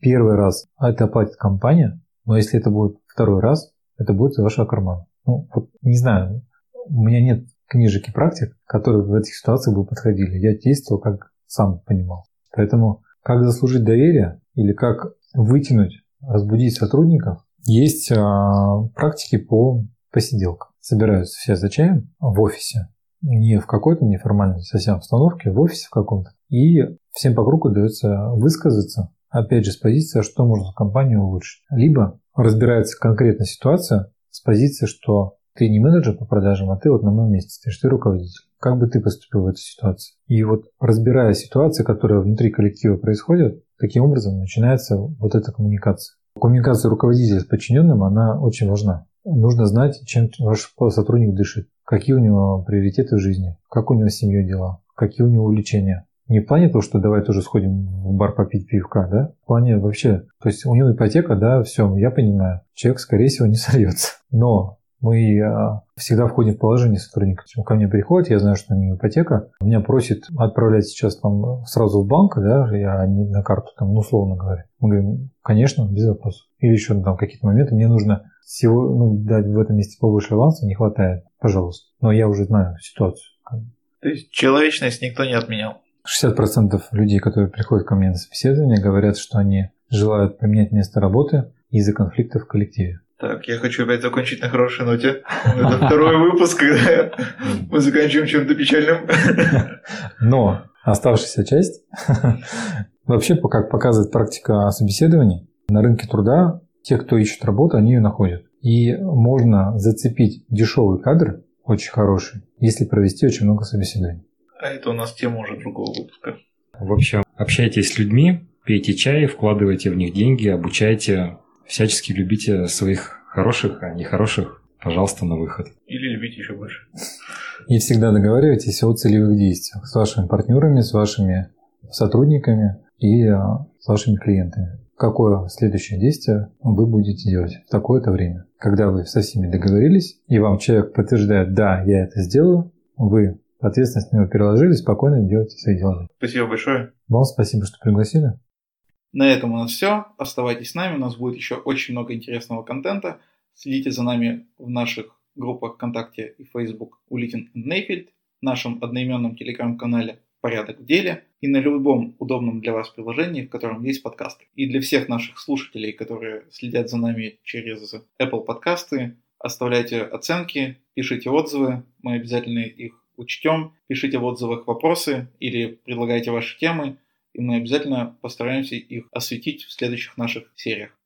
первый раз это оплатит компания, но если это будет второй раз, это будет за вашего кармана. Ну, вот, не знаю, у меня нет книжек и практик, которые в этих ситуациях бы подходили. Я действовал, как сам понимал. Поэтому как заслужить доверие или как вытянуть, разбудить сотрудников, есть а, практики по посиделкам. Собираются все за чаем в офисе, не в какой-то неформальной совсем обстановке, в офисе в каком-то. И всем по кругу дается высказаться, опять же, с позиции, что можно компанию улучшить. Либо разбирается конкретная ситуация с позиции, что ты не менеджер по продажам, а ты вот на моем месте стоишь, ты руководитель. Как бы ты поступил в этой ситуации? И вот разбирая ситуации, которые внутри коллектива происходят, таким образом начинается вот эта коммуникация. Коммуникация руководителя с подчиненным, она очень важна. Нужно знать, чем ваш сотрудник дышит, какие у него приоритеты в жизни, как у него с семьей дела, какие у него увлечения. Не в плане того, что давай тоже сходим в бар попить пивка, да? В плане вообще, то есть у него ипотека, да, все, я понимаю, человек, скорее всего, не сольется. Но мы а, всегда входим в положение сотрудника. Ко мне приходит, я знаю, что у него ипотека, меня просит отправлять сейчас там сразу в банк, да, я не на карту, там, ну, условно говоря. Мы говорим, конечно, без вопросов. Или еще там какие-то моменты, мне нужно всего, ну, дать в этом месте побольше аванса, не хватает, пожалуйста. Но я уже знаю ситуацию. То есть человечность никто не отменял? 60% людей, которые приходят ко мне на собеседование, говорят, что они желают поменять место работы из-за конфликтов в коллективе. Так, я хочу опять закончить на хорошей ноте. Это второй выпуск, когда мы заканчиваем чем-то печальным. Но оставшаяся часть, вообще, как показывает практика собеседований, на рынке труда те, кто ищет работу, они ее находят. И можно зацепить дешевый кадр, очень хороший, если провести очень много собеседований. А это у нас тема уже другого выпуска. В общем, общайтесь с людьми, пейте чай, вкладывайте в них деньги, обучайте всячески любите своих хороших, а нехороших, пожалуйста, на выход. Или любите еще больше. И всегда договаривайтесь о целевых действиях с вашими партнерами, с вашими сотрудниками и а, с вашими клиентами. какое следующее действие вы будете делать в такое-то время. Когда вы со всеми договорились, и вам человек подтверждает, да, я это сделаю, вы ответственность на него переложили, спокойно делайте свои дела. Спасибо большое. Вам спасибо, что пригласили. На этом у нас все. Оставайтесь с нами, у нас будет еще очень много интересного контента. Следите за нами в наших группах ВКонтакте и Facebook Улитин Нейфельд, нашем одноименном телеграм-канале «Порядок в деле» и на любом удобном для вас приложении, в котором есть подкасты. И для всех наших слушателей, которые следят за нами через Apple подкасты, оставляйте оценки, пишите отзывы, мы обязательно их учтем, пишите в отзывах вопросы или предлагайте ваши темы, и мы обязательно постараемся их осветить в следующих наших сериях.